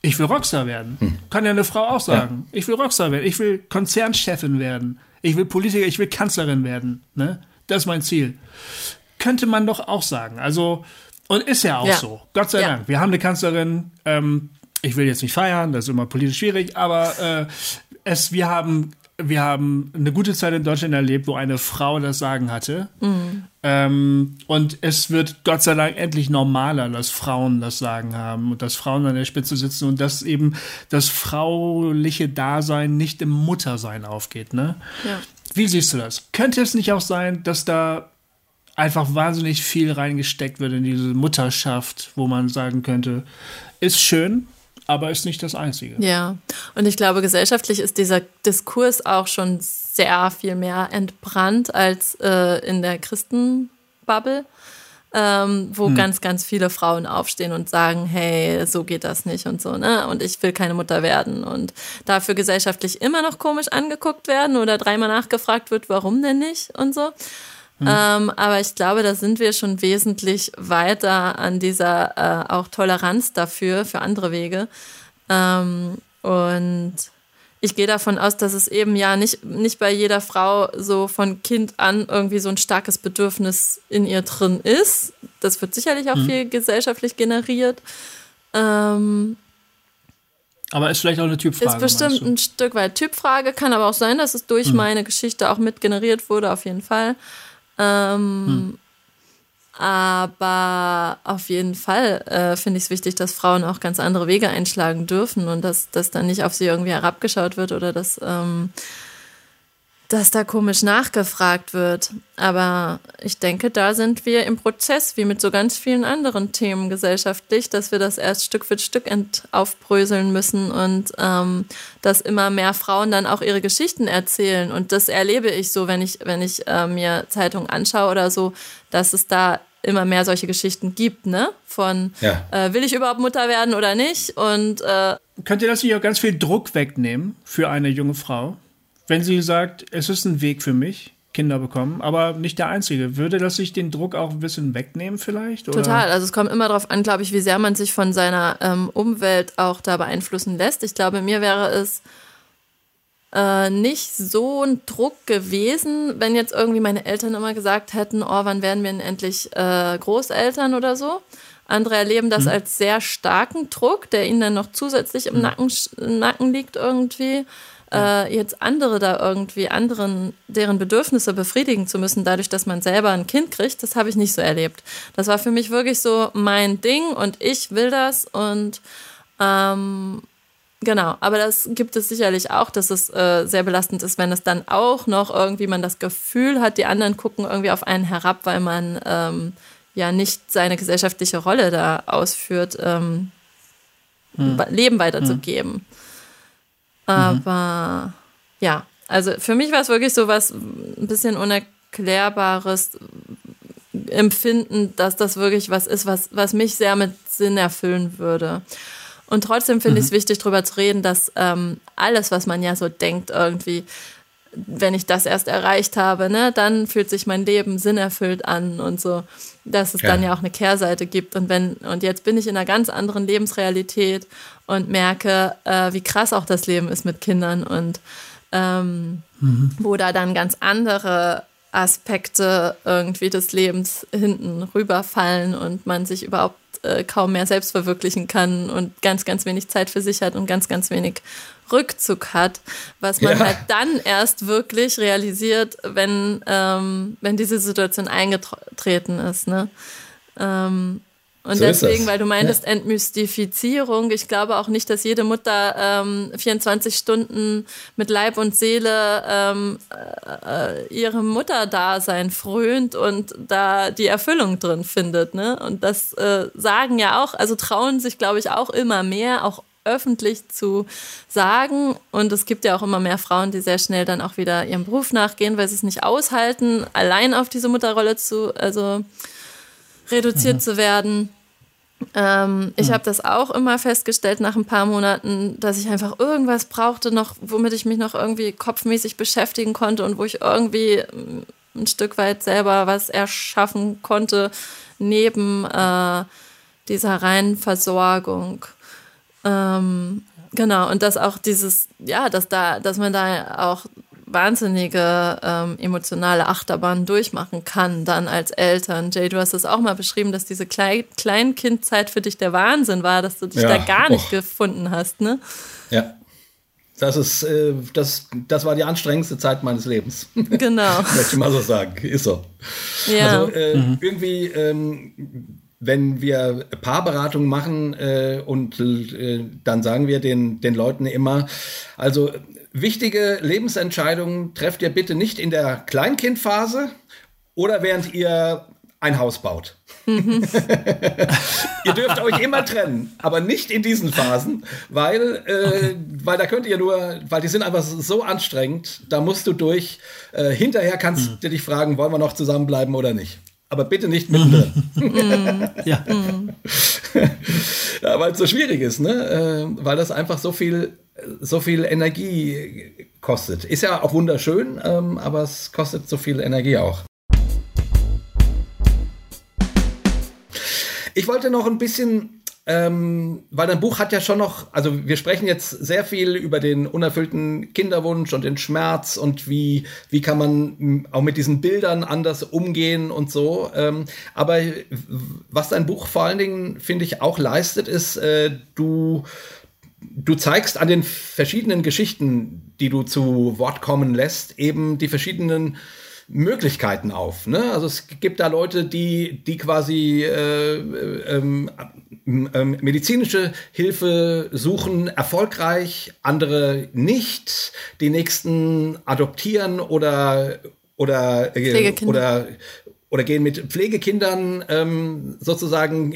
ich will Rockstar werden. Hm. Kann ja eine Frau auch sagen. Ja. Ich will Rockstar werden. Ich will Konzernchefin werden. Ich will Politiker, ich will Kanzlerin werden. Ne? Das ist mein Ziel. Könnte man doch auch sagen. Also, und ist ja auch ja. so. Gott sei ja. Dank. Wir haben eine Kanzlerin, ähm, ich will jetzt nicht feiern, das ist immer politisch schwierig, aber äh, es, wir haben wir haben eine gute Zeit in Deutschland erlebt, wo eine Frau das Sagen hatte. Mhm. Ähm, und es wird Gott sei Dank endlich normaler, dass Frauen das Sagen haben und dass Frauen an der Spitze sitzen und dass eben das frauliche Dasein nicht im Muttersein aufgeht. Ne? Ja. Wie siehst du das? Könnte es nicht auch sein, dass da einfach wahnsinnig viel reingesteckt wird in diese Mutterschaft, wo man sagen könnte, ist schön, aber ist nicht das Einzige.
Ja, und ich glaube, gesellschaftlich ist dieser Diskurs auch schon sehr viel mehr entbrannt als äh, in der Christenbubble, ähm, wo hm. ganz, ganz viele Frauen aufstehen und sagen, hey, so geht das nicht und so, ne? Und ich will keine Mutter werden und dafür gesellschaftlich immer noch komisch angeguckt werden oder dreimal nachgefragt wird, warum denn nicht und so. Mhm. Ähm, aber ich glaube, da sind wir schon wesentlich weiter an dieser äh, auch Toleranz dafür, für andere Wege. Ähm, und ich gehe davon aus, dass es eben ja nicht, nicht bei jeder Frau so von Kind an irgendwie so ein starkes Bedürfnis in ihr drin ist. Das wird sicherlich auch mhm. viel gesellschaftlich generiert. Ähm,
aber ist vielleicht auch eine Typfrage.
Ist bestimmt ein Stück weit Typfrage, kann aber auch sein, dass es durch mhm. meine Geschichte auch mit generiert wurde, auf jeden Fall. Ähm, hm. Aber auf jeden Fall äh, finde ich es wichtig, dass Frauen auch ganz andere Wege einschlagen dürfen und dass, dass dann nicht auf sie irgendwie herabgeschaut wird oder dass, ähm, dass da komisch nachgefragt wird. Aber ich denke, da sind wir im Prozess, wie mit so ganz vielen anderen Themen gesellschaftlich, dass wir das erst Stück für Stück aufbröseln müssen und ähm, dass immer mehr Frauen dann auch ihre Geschichten erzählen. Und das erlebe ich so, wenn ich, wenn ich äh, mir Zeitungen anschaue oder so, dass es da immer mehr solche Geschichten gibt, ne? Von ja. äh, will ich überhaupt Mutter werden oder nicht? Und äh,
könnt ihr das nicht auch ganz viel Druck wegnehmen für eine junge Frau, wenn sie sagt, es ist ein Weg für mich? Kinder bekommen, aber nicht der einzige. Würde das sich den Druck auch ein bisschen wegnehmen vielleicht?
Oder? Total. Also es kommt immer darauf an, glaube ich, wie sehr man sich von seiner ähm, Umwelt auch da beeinflussen lässt. Ich glaube, mir wäre es äh, nicht so ein Druck gewesen, wenn jetzt irgendwie meine Eltern immer gesagt hätten, oh, wann werden wir denn endlich äh, Großeltern oder so. Andere erleben das mhm. als sehr starken Druck, der ihnen dann noch zusätzlich im, mhm. Nacken, im Nacken liegt irgendwie. Äh, jetzt andere da irgendwie, anderen, deren Bedürfnisse befriedigen zu müssen, dadurch, dass man selber ein Kind kriegt, das habe ich nicht so erlebt. Das war für mich wirklich so mein Ding und ich will das und ähm, Genau, aber das gibt es sicherlich auch, dass es äh, sehr belastend ist, wenn es dann auch noch irgendwie man das Gefühl hat, die anderen gucken irgendwie auf einen herab, weil man ähm, ja nicht seine gesellschaftliche Rolle da ausführt, ähm, hm. Leben weiterzugeben. Hm. Aber mhm. ja, also für mich war es wirklich so was ein bisschen unerklärbares Empfinden, dass das wirklich was ist, was, was mich sehr mit Sinn erfüllen würde. Und trotzdem finde mhm. ich es wichtig, darüber zu reden, dass ähm, alles, was man ja so denkt, irgendwie, wenn ich das erst erreicht habe, ne, dann fühlt sich mein Leben sinnerfüllt an und so, dass es ja. dann ja auch eine Kehrseite gibt. Und wenn, und jetzt bin ich in einer ganz anderen Lebensrealität und merke, äh, wie krass auch das Leben ist mit Kindern und ähm, mhm. wo da dann ganz andere Aspekte irgendwie des Lebens hinten rüberfallen und man sich überhaupt äh, kaum mehr selbst verwirklichen kann und ganz, ganz wenig Zeit für sich hat und ganz, ganz wenig Rückzug hat, was man ja. halt dann erst wirklich realisiert, wenn, ähm, wenn diese Situation eingetreten ist. Ne? Ähm, und so deswegen, weil du meintest ja. Entmystifizierung, ich glaube auch nicht, dass jede Mutter ähm, 24 Stunden mit Leib und Seele ähm, äh, ihrem Mutterdasein frönt und da die Erfüllung drin findet. Ne? Und das äh, sagen ja auch, also trauen sich, glaube ich, auch immer mehr, auch öffentlich zu sagen. Und es gibt ja auch immer mehr Frauen, die sehr schnell dann auch wieder ihrem Beruf nachgehen, weil sie es nicht aushalten, allein auf diese Mutterrolle zu, also reduziert mhm. zu werden. Ähm, ich hm. habe das auch immer festgestellt nach ein paar Monaten, dass ich einfach irgendwas brauchte, noch, womit ich mich noch irgendwie kopfmäßig beschäftigen konnte und wo ich irgendwie mm, ein Stück weit selber was erschaffen konnte neben äh, dieser reinen Versorgung. Ähm, genau, und dass auch dieses, ja, dass da, dass man da auch wahnsinnige ähm, emotionale Achterbahn durchmachen kann, dann als Eltern. Jay, du hast es auch mal beschrieben, dass diese Klei Kleinkindzeit für dich der Wahnsinn war, dass du dich ja. da gar nicht oh. gefunden hast, ne?
Ja. Das ist, äh, das, das war die anstrengendste Zeit meines Lebens.
Genau.
Möchte ich mal so sagen. Ist so. Ja. Also äh, mhm. irgendwie, ähm, wenn wir Paarberatungen machen äh, und äh, dann sagen wir den, den Leuten immer, also Wichtige Lebensentscheidungen trefft ihr bitte nicht in der Kleinkindphase oder während ihr ein Haus baut. Mhm. ihr dürft euch immer trennen, aber nicht in diesen Phasen, weil, äh, weil da könnt ihr nur, weil die sind einfach so anstrengend, da musst du durch. Äh, hinterher kannst mhm. du dich fragen, wollen wir noch zusammenbleiben oder nicht. Aber bitte nicht mittendrin. Mhm. ja. ja weil es so schwierig ist, ne? Äh, weil das einfach so viel so viel Energie kostet. Ist ja auch wunderschön, ähm, aber es kostet so viel Energie auch. Ich wollte noch ein bisschen, ähm, weil dein Buch hat ja schon noch, also wir sprechen jetzt sehr viel über den unerfüllten Kinderwunsch und den Schmerz und wie, wie kann man auch mit diesen Bildern anders umgehen und so. Ähm, aber was dein Buch vor allen Dingen, finde ich, auch leistet, ist, äh, du du zeigst an den verschiedenen Geschichten, die du zu Wort kommen lässt, eben die verschiedenen Möglichkeiten auf. Ne? Also es gibt da Leute, die, die quasi äh, ähm, ähm, medizinische Hilfe suchen, erfolgreich, andere nicht, die nächsten adoptieren oder oder äh, oder oder gehen mit Pflegekindern ähm, sozusagen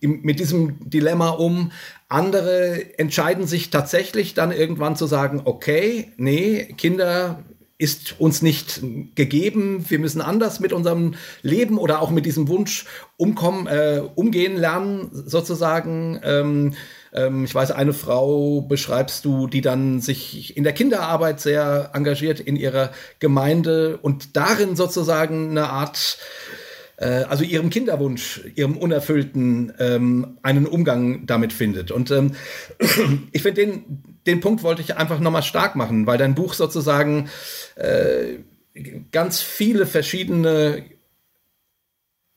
mit diesem Dilemma um. Andere entscheiden sich tatsächlich dann irgendwann zu sagen, okay, nee, Kinder ist uns nicht gegeben. Wir müssen anders mit unserem Leben oder auch mit diesem Wunsch umkommen, äh, umgehen lernen, sozusagen. Ähm, ähm, ich weiß, eine Frau beschreibst du, die dann sich in der Kinderarbeit sehr engagiert in ihrer Gemeinde und darin sozusagen eine Art äh, also ihrem Kinderwunsch, ihrem Unerfüllten ähm, einen Umgang damit findet. Und ähm, ich finde, den, den Punkt wollte ich einfach nochmal stark machen, weil dein Buch sozusagen äh, ganz viele verschiedene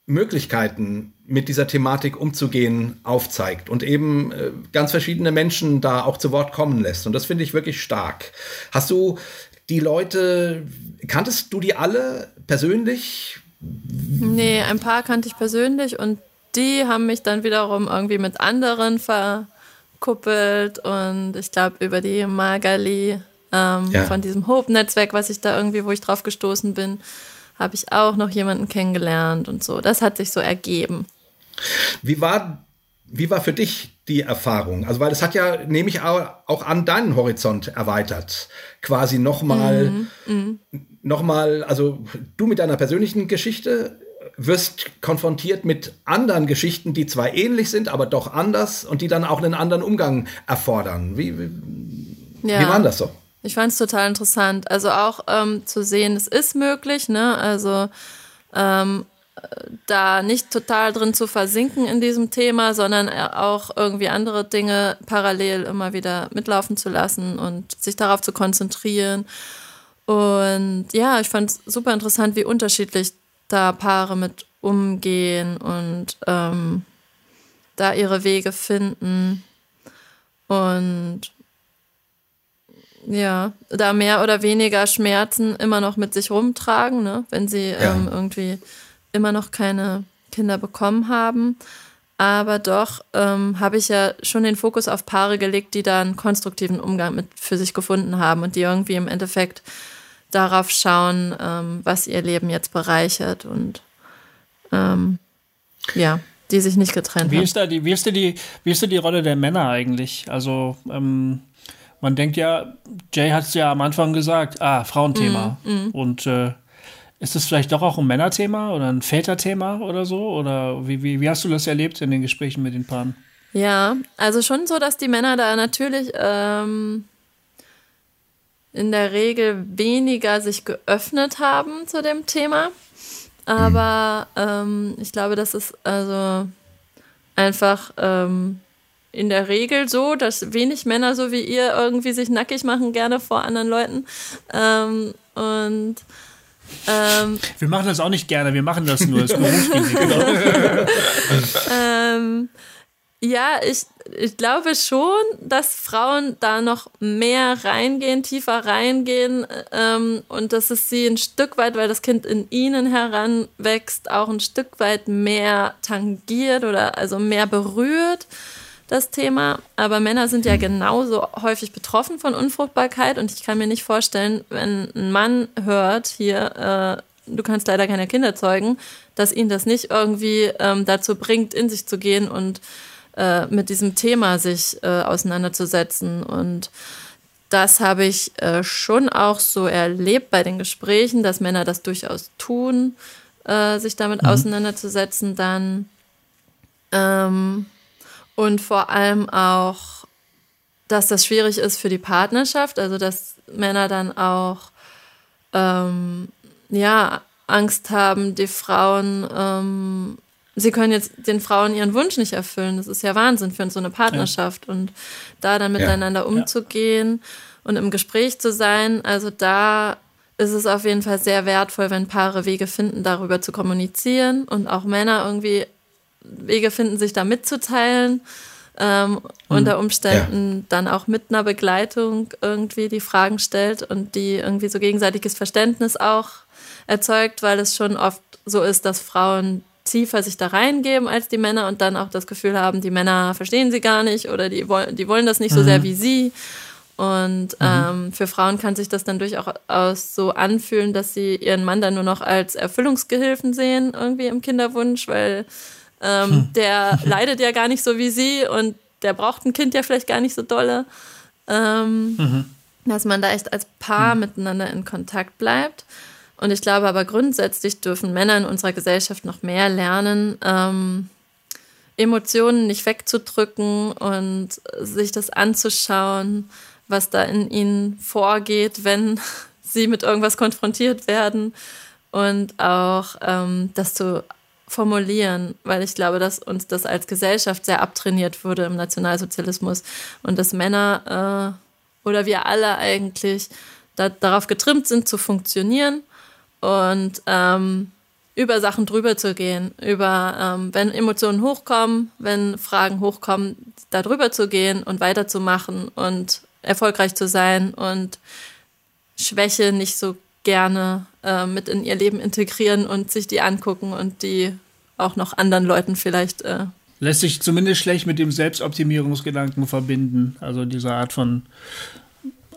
Möglichkeiten mit dieser Thematik umzugehen aufzeigt und eben äh, ganz verschiedene Menschen da auch zu Wort kommen lässt. Und das finde ich wirklich stark. Hast du die Leute, kanntest du die alle persönlich?
Nee, ein paar kannte ich persönlich und die haben mich dann wiederum irgendwie mit anderen verkuppelt und ich glaube über die Magali ähm, ja. von diesem Hope-Netzwerk, was ich da irgendwie, wo ich drauf gestoßen bin, habe ich auch noch jemanden kennengelernt und so. Das hat sich so ergeben.
Wie war, wie war für dich die Erfahrung? Also, weil es hat ja, nehme ich auch an, deinen Horizont erweitert. Quasi nochmal, mhm. mhm. nochmal, also du mit deiner persönlichen Geschichte wirst konfrontiert mit anderen Geschichten, die zwar ähnlich sind, aber doch anders und die dann auch einen anderen Umgang erfordern. Wie, wie, ja. wie war das so?
Ich fand es total interessant. Also auch ähm, zu sehen, es ist möglich, ne? Also ähm, da nicht total drin zu versinken in diesem Thema, sondern auch irgendwie andere Dinge parallel immer wieder mitlaufen zu lassen und sich darauf zu konzentrieren. Und ja, ich fand es super interessant, wie unterschiedlich da Paare mit umgehen und ähm, da ihre Wege finden. Und ja, da mehr oder weniger Schmerzen immer noch mit sich rumtragen, ne? wenn sie ja. ähm, irgendwie immer noch keine Kinder bekommen haben. Aber doch ähm, habe ich ja schon den Fokus auf Paare gelegt, die da einen konstruktiven Umgang mit für sich gefunden haben und die irgendwie im Endeffekt darauf schauen, ähm, was ihr Leben jetzt bereichert und ähm, ja, die sich nicht getrennt
wie
haben.
Ist da die, wie, ist da die, wie ist da die Rolle der Männer eigentlich? Also ähm, man denkt ja, Jay hat es ja am Anfang gesagt, ah, Frauenthema. Mm, mm. Und äh, ist das vielleicht doch auch ein Männerthema oder ein Väterthema oder so? Oder wie, wie, wie hast du das erlebt in den Gesprächen mit den Paaren?
Ja, also schon so, dass die Männer da natürlich ähm, in der Regel weniger sich geöffnet haben zu dem Thema. Aber ähm, ich glaube, das ist also einfach ähm, in der Regel so, dass wenig Männer so wie ihr irgendwie sich nackig machen gerne vor anderen Leuten. Ähm, und
ähm, wir machen das auch nicht gerne, wir machen das nur als Berufsrisiko.
ähm, ja, ich, ich glaube schon, dass Frauen da noch mehr reingehen, tiefer reingehen ähm, und dass es sie ein Stück weit, weil das Kind in ihnen heranwächst, auch ein Stück weit mehr tangiert oder also mehr berührt das Thema. Aber Männer sind ja genauso häufig betroffen von Unfruchtbarkeit und ich kann mir nicht vorstellen, wenn ein Mann hört hier, äh, du kannst leider keine Kinder zeugen, dass ihn das nicht irgendwie ähm, dazu bringt, in sich zu gehen und äh, mit diesem Thema sich äh, auseinanderzusetzen. Und das habe ich äh, schon auch so erlebt bei den Gesprächen, dass Männer das durchaus tun, äh, sich damit mhm. auseinanderzusetzen, dann. Ähm, und vor allem auch, dass das schwierig ist für die Partnerschaft, also dass Männer dann auch ähm, ja Angst haben, die Frauen, ähm, sie können jetzt den Frauen ihren Wunsch nicht erfüllen. Das ist ja Wahnsinn für so eine Partnerschaft ja. und da dann miteinander ja. umzugehen und im Gespräch zu sein. Also da ist es auf jeden Fall sehr wertvoll, wenn Paare Wege finden, darüber zu kommunizieren und auch Männer irgendwie Wege finden, sich da mitzuteilen. Ähm, hm. unter Umständen ja. dann auch mit einer Begleitung irgendwie die Fragen stellt und die irgendwie so gegenseitiges Verständnis auch erzeugt, weil es schon oft so ist, dass Frauen tiefer sich da reingeben als die Männer und dann auch das Gefühl haben, die Männer verstehen sie gar nicht oder die wollen, die wollen das nicht so sehr mhm. wie sie. Und mhm. ähm, für Frauen kann sich das dann durchaus so anfühlen, dass sie ihren Mann dann nur noch als Erfüllungsgehilfen sehen, irgendwie im Kinderwunsch, weil ähm, hm. der leidet ja gar nicht so wie sie und der braucht ein Kind ja vielleicht gar nicht so dolle. Ähm, mhm. Dass man da echt als Paar mhm. miteinander in Kontakt bleibt. Und ich glaube aber grundsätzlich dürfen Männer in unserer Gesellschaft noch mehr lernen, ähm, Emotionen nicht wegzudrücken und sich das anzuschauen, was da in ihnen vorgeht, wenn sie mit irgendwas konfrontiert werden und auch ähm, das zu formulieren, weil ich glaube, dass uns das als Gesellschaft sehr abtrainiert wurde im Nationalsozialismus und dass Männer äh, oder wir alle eigentlich da, darauf getrimmt sind zu funktionieren und ähm, über Sachen drüber zu gehen, über ähm, wenn Emotionen hochkommen, wenn Fragen hochkommen, da drüber zu gehen und weiterzumachen und erfolgreich zu sein und Schwäche nicht so gerne äh, mit in ihr Leben integrieren und sich die angucken und die auch noch anderen Leuten vielleicht. Äh
Lässt sich zumindest schlecht mit dem Selbstoptimierungsgedanken verbinden. Also diese Art von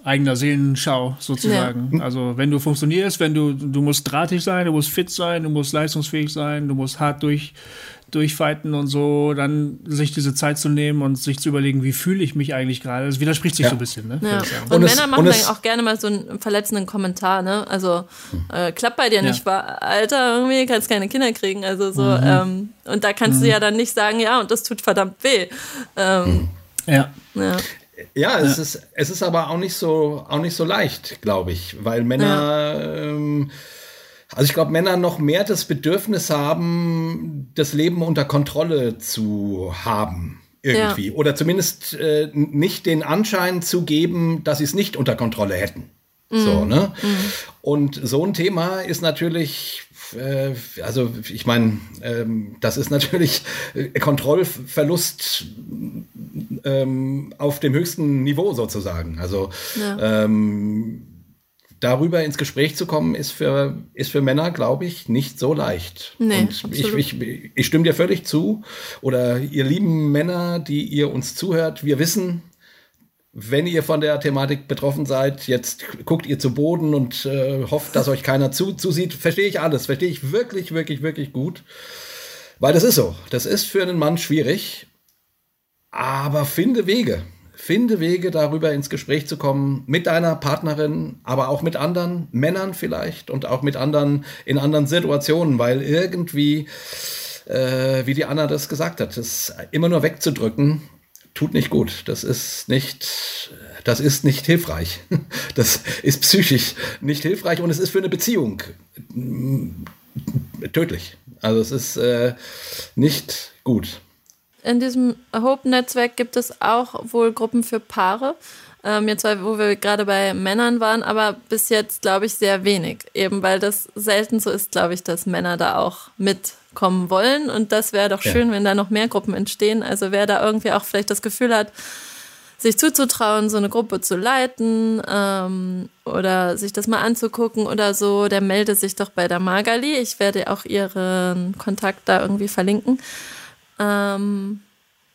eigener Seelenschau sozusagen. Ja. Also wenn du funktionierst, wenn du, du musst drahtig sein, du musst fit sein, du musst leistungsfähig sein, du musst hart durch, durchfighten und so, dann sich diese Zeit zu nehmen und sich zu überlegen, wie fühle ich mich eigentlich gerade. Das widerspricht sich ja. so ein bisschen, ne?
Ja. Und, und, Männer machen dann auch gerne mal so einen verletzenden Kommentar, ne? Also äh, klappt bei dir ja. nicht, war, Alter, irgendwie kannst keine Kinder kriegen. Also so, mhm. ähm, und da kannst mhm. du ja dann nicht sagen, ja, und das tut verdammt weh. Ähm,
ja.
ja. Ja, es, ja. Ist, es ist aber auch nicht so, auch nicht so leicht, glaube ich, weil Männer, ja. ähm, also ich glaube, Männer noch mehr das Bedürfnis haben, das Leben unter Kontrolle zu haben. Irgendwie. Ja. Oder zumindest äh, nicht den Anschein zu geben, dass sie es nicht unter Kontrolle hätten. Mhm. So, ne? Mhm. Und so ein Thema ist natürlich äh, also ich meine, ähm, das ist natürlich äh, Kontrollverlust ähm, auf dem höchsten Niveau sozusagen. Also ja. ähm, darüber ins Gespräch zu kommen, ist für, ist für Männer, glaube ich, nicht so leicht. Nee, und ich, ich, ich stimme dir völlig zu. Oder ihr lieben Männer, die ihr uns zuhört, wir wissen, wenn ihr von der Thematik betroffen seid, jetzt guckt ihr zu Boden und äh, hofft, dass euch keiner zu, zusieht, verstehe ich alles, verstehe ich wirklich, wirklich, wirklich gut. Weil das ist so. Das ist für einen Mann schwierig. Aber finde Wege. Finde Wege, darüber ins Gespräch zu kommen mit deiner Partnerin, aber auch mit anderen Männern vielleicht und auch mit anderen in anderen Situationen, weil irgendwie, äh, wie die Anna das gesagt hat, das immer nur wegzudrücken, tut nicht gut. Das ist nicht, das ist nicht hilfreich. Das ist psychisch nicht hilfreich und es ist für eine Beziehung tödlich. Also es ist äh, nicht gut.
In diesem Hope-Netzwerk gibt es auch wohl Gruppen für Paare. Ähm, jetzt, wo wir gerade bei Männern waren, aber bis jetzt, glaube ich, sehr wenig. Eben weil das selten so ist, glaube ich, dass Männer da auch mit kommen wollen. Und das wäre doch schön, ja. wenn da noch mehr Gruppen entstehen. Also wer da irgendwie auch vielleicht das Gefühl hat, sich zuzutrauen, so eine Gruppe zu leiten ähm, oder sich das mal anzugucken oder so, der melde sich doch bei der Magali. Ich werde auch ihren Kontakt da irgendwie verlinken. Ähm,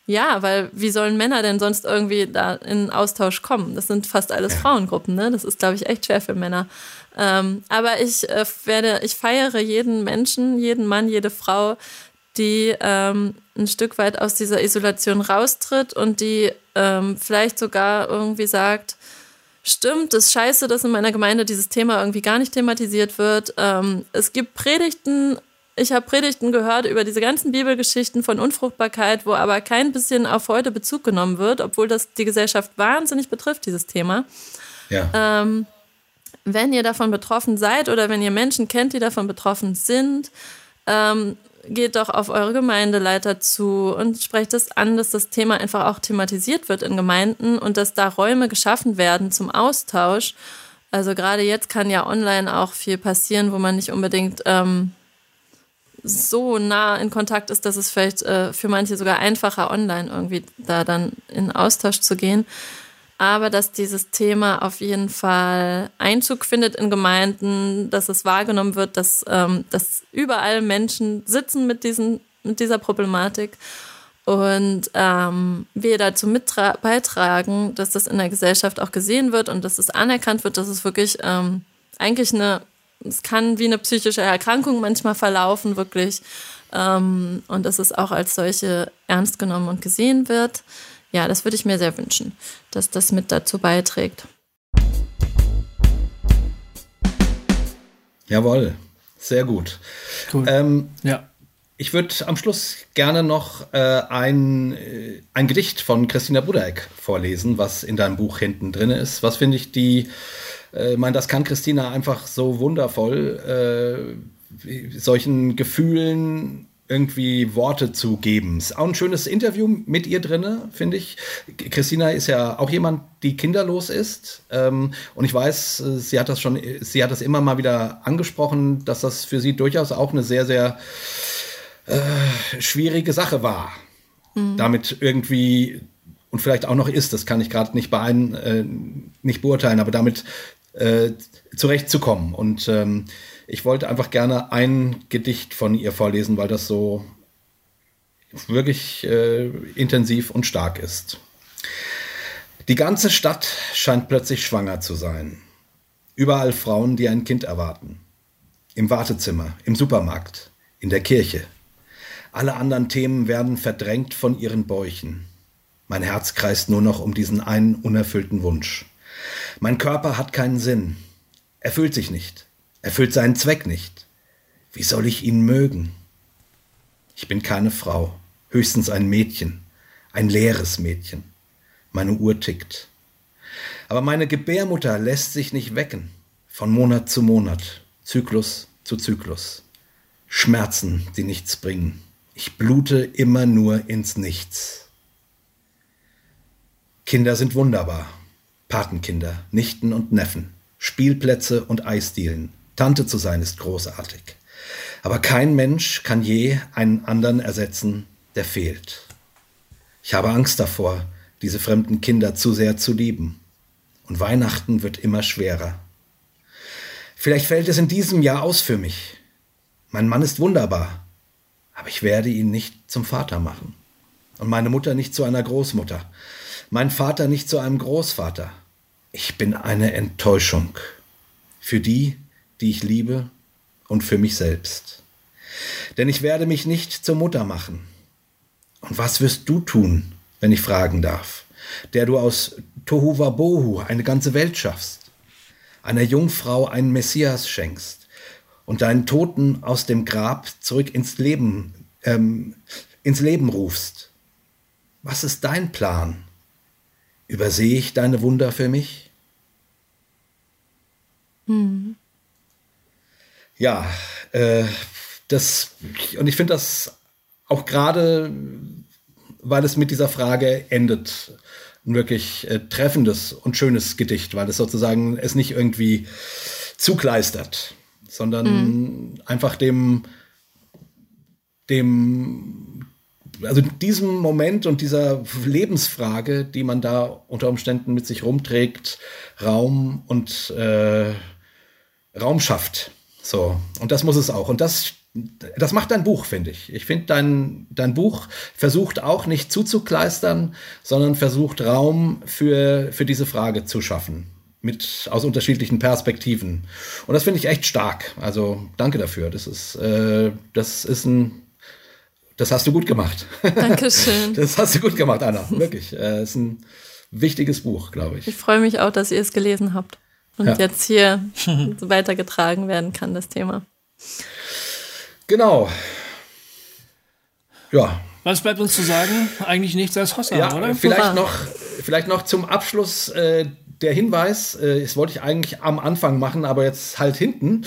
ja, weil wie sollen Männer denn sonst irgendwie da in Austausch kommen? Das sind fast alles Frauengruppen, ne? Das ist, glaube ich, echt schwer für Männer. Ähm, aber ich äh, werde, ich feiere jeden Menschen, jeden Mann, jede Frau, die ähm, ein Stück weit aus dieser Isolation raustritt und die ähm, vielleicht sogar irgendwie sagt, stimmt, es ist scheiße, dass in meiner Gemeinde dieses Thema irgendwie gar nicht thematisiert wird. Ähm, es gibt Predigten, ich habe Predigten gehört über diese ganzen Bibelgeschichten von Unfruchtbarkeit, wo aber kein bisschen auf heute Bezug genommen wird, obwohl das die Gesellschaft wahnsinnig betrifft, dieses Thema. Ja. Ähm, wenn ihr davon betroffen seid oder wenn ihr Menschen kennt, die davon betroffen sind, ähm, geht doch auf eure Gemeindeleiter zu und sprecht es an, dass das Thema einfach auch thematisiert wird in Gemeinden und dass da Räume geschaffen werden zum Austausch. Also gerade jetzt kann ja online auch viel passieren, wo man nicht unbedingt ähm, so nah in Kontakt ist, dass es vielleicht äh, für manche sogar einfacher online irgendwie da dann in Austausch zu gehen. aber dass dieses Thema auf jeden Fall Einzug findet in Gemeinden, dass es wahrgenommen wird, dass, ähm, dass überall Menschen sitzen mit, diesen, mit dieser Problematik und ähm, wir dazu mit beitragen, dass das in der Gesellschaft auch gesehen wird und dass es anerkannt wird, dass es wirklich ähm, eigentlich eine, es kann wie eine psychische Erkrankung manchmal verlaufen, wirklich. Ähm, und dass es auch als solche ernst genommen und gesehen wird ja, das würde ich mir sehr wünschen, dass das mit dazu beiträgt.
Jawohl, sehr gut. Cool. Ähm, ja. Ich würde am Schluss gerne noch äh, ein, äh, ein Gedicht von Christina Budeck vorlesen, was in deinem Buch hinten drin ist. Was finde ich die, äh, ich meine, das kann Christina einfach so wundervoll, äh, solchen Gefühlen irgendwie Worte zu geben. Ist auch ein schönes Interview mit ihr drin, finde ich. Christina ist ja auch jemand, die kinderlos ist. Ähm, und ich weiß, äh, sie hat das schon, sie hat das immer mal wieder angesprochen, dass das für sie durchaus auch eine sehr, sehr äh, schwierige Sache war. Mhm. Damit irgendwie und vielleicht auch noch ist, das kann ich gerade nicht, beein, äh, nicht beurteilen, aber damit äh, zurechtzukommen. Und ähm, ich wollte einfach gerne ein Gedicht von ihr vorlesen, weil das so wirklich äh, intensiv und stark ist. Die ganze Stadt scheint plötzlich schwanger zu sein. Überall Frauen, die ein Kind erwarten. Im Wartezimmer, im Supermarkt, in der Kirche. Alle anderen Themen werden verdrängt von ihren Bäuchen. Mein Herz kreist nur noch um diesen einen unerfüllten Wunsch. Mein Körper hat keinen Sinn, erfüllt sich nicht erfüllt seinen Zweck nicht. Wie soll ich ihn mögen? Ich bin keine Frau, höchstens ein Mädchen, ein leeres Mädchen. Meine Uhr tickt. Aber meine Gebärmutter lässt sich nicht wecken, von Monat zu Monat, Zyklus zu Zyklus. Schmerzen, die nichts bringen. Ich blute immer nur ins Nichts. Kinder sind wunderbar. Patenkinder, Nichten und Neffen, Spielplätze und Eisdielen, Tante zu sein ist großartig. Aber kein Mensch kann je einen anderen ersetzen, der fehlt. Ich habe Angst davor, diese fremden Kinder zu sehr zu lieben. Und Weihnachten wird immer schwerer. Vielleicht fällt es in diesem Jahr aus für mich. Mein Mann ist wunderbar, aber ich werde ihn nicht zum Vater machen. Und meine Mutter nicht zu einer Großmutter. Mein Vater nicht zu einem Großvater. Ich bin eine Enttäuschung. Für die, die ich liebe und für mich selbst. Denn ich werde mich nicht zur Mutter machen. Und was wirst du tun, wenn ich fragen darf, der du aus Tohu Wabohu eine ganze Welt schaffst, einer Jungfrau einen Messias schenkst und deinen Toten aus dem Grab zurück ins Leben, ähm, ins Leben rufst? Was ist dein Plan? Übersehe ich deine Wunder für mich? Hm ja, äh, das, und ich finde das auch gerade, weil es mit dieser Frage endet, ein wirklich äh, treffendes und schönes Gedicht, weil es sozusagen es nicht irgendwie zukleistert, sondern mhm. einfach dem, dem, also diesem Moment und dieser Lebensfrage, die man da unter Umständen mit sich rumträgt, Raum und äh, Raum schafft. So, und das muss es auch. Und das, das macht dein Buch, finde ich. Ich finde, dein, dein Buch versucht auch nicht zuzukleistern, sondern versucht Raum für, für diese Frage zu schaffen. Mit, aus unterschiedlichen Perspektiven. Und das finde ich echt stark. Also danke dafür. Das ist, äh, das ist ein, das hast du gut gemacht.
Dankeschön.
Das hast du gut gemacht, Anna. Wirklich. Es äh, ist ein wichtiges Buch, glaube ich.
Ich freue mich auch, dass ihr es gelesen habt und ja. jetzt hier weitergetragen werden kann, das Thema.
Genau.
Ja. Was bleibt uns zu sagen? Eigentlich nichts als Hossa, ja, oder?
Vielleicht noch, vielleicht noch zum Abschluss äh, der Hinweis, äh, das wollte ich eigentlich am Anfang machen, aber jetzt halt hinten.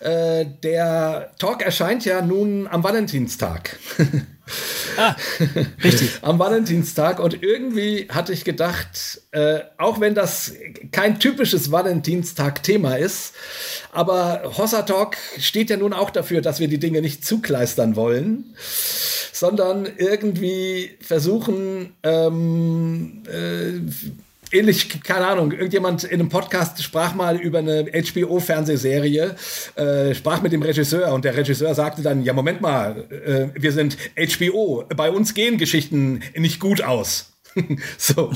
Äh, der Talk erscheint ja nun am Valentinstag. Ah, richtig. am Valentinstag und irgendwie hatte ich gedacht, äh, auch wenn das kein typisches Valentinstag-Thema ist, aber Hossa Talk steht ja nun auch dafür, dass wir die Dinge nicht zukleistern wollen, sondern irgendwie versuchen, ähm, äh, ähnlich, keine Ahnung, irgendjemand in einem Podcast sprach mal über eine HBO-Fernsehserie, äh, sprach mit dem Regisseur und der Regisseur sagte dann, ja, Moment mal, äh, wir sind HBO, bei uns gehen Geschichten nicht gut aus. so.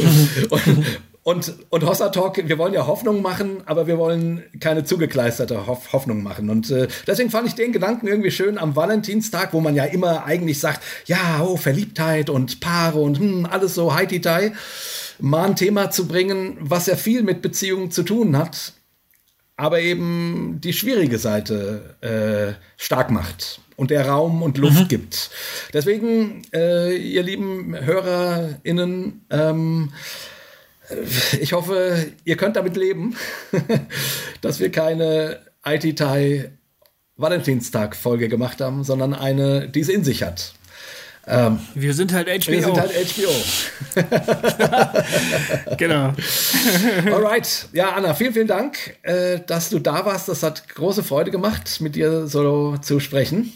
Und, und, und Hossa Talk, wir wollen ja Hoffnung machen, aber wir wollen keine zugekleisterte Hoff Hoffnung machen. Und äh, deswegen fand ich den Gedanken irgendwie schön am Valentinstag, wo man ja immer eigentlich sagt, ja, oh, Verliebtheit und Paare und hm, alles so heititai, mal ein Thema zu bringen, was ja viel mit Beziehungen zu tun hat, aber eben die schwierige Seite äh, stark macht und der Raum und Luft mhm. gibt. Deswegen, äh, ihr lieben HörerInnen, ähm, ich hoffe, ihr könnt damit leben, dass wir keine IT-Tai Valentinstag-Folge gemacht haben, sondern eine, die es in sich hat.
Ähm, wir sind halt HBO.
Wir sind halt HBO.
genau.
Alright. Ja, Anna, vielen, vielen Dank, äh, dass du da warst. Das hat große Freude gemacht, mit dir so zu sprechen.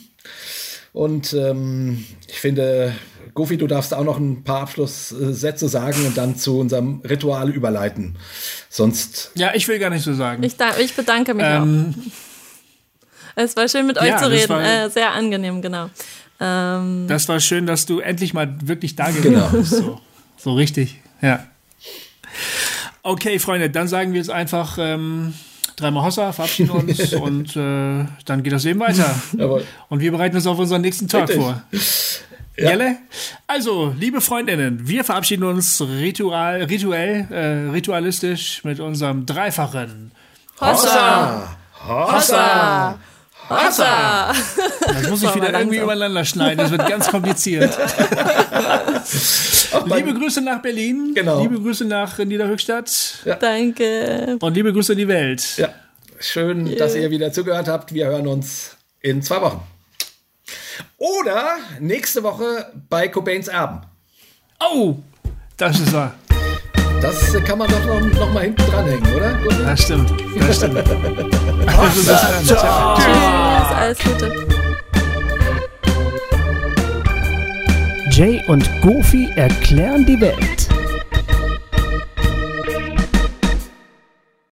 Und ähm, ich finde, Gofi, du darfst auch noch ein paar Abschlusssätze sagen und dann zu unserem Ritual überleiten. Sonst.
Ja, ich will gar nicht so sagen.
Ich, ich bedanke mich ähm, auch. Es war schön mit euch ja, zu reden. War, äh, sehr angenehm, genau.
Ähm, das war schön, dass du endlich mal wirklich da gewesen genau. bist. So, so richtig, ja. Okay, Freunde, dann sagen wir jetzt einfach ähm, dreimal Hossa, verabschieden uns und äh, dann geht das eben weiter. Jawohl. Und wir bereiten uns auf unseren nächsten Tag richtig. vor. Ja. Jelle? Also, liebe Freundinnen, wir verabschieden uns ritual, rituell, äh, ritualistisch mit unserem dreifachen
Hossa! Hossa! Hossa!
Das muss ich wieder irgendwie übereinander schneiden, das wird ganz kompliziert. liebe Grüße nach Berlin. Genau. Liebe Grüße nach Niederhöchstadt.
Ja. Danke.
Und liebe Grüße in die Welt.
Ja. Schön, yeah. dass ihr wieder zugehört habt. Wir hören uns in zwei Wochen. Oder nächste Woche bei Cobains Erben.
Oh, das ist wahr.
Das kann man doch noch, noch mal hinten dranhängen, oder?
Das stimmt. Das stimmt.
also, das. Tschüss, alles Gute.
Jay und Goofy erklären die Welt.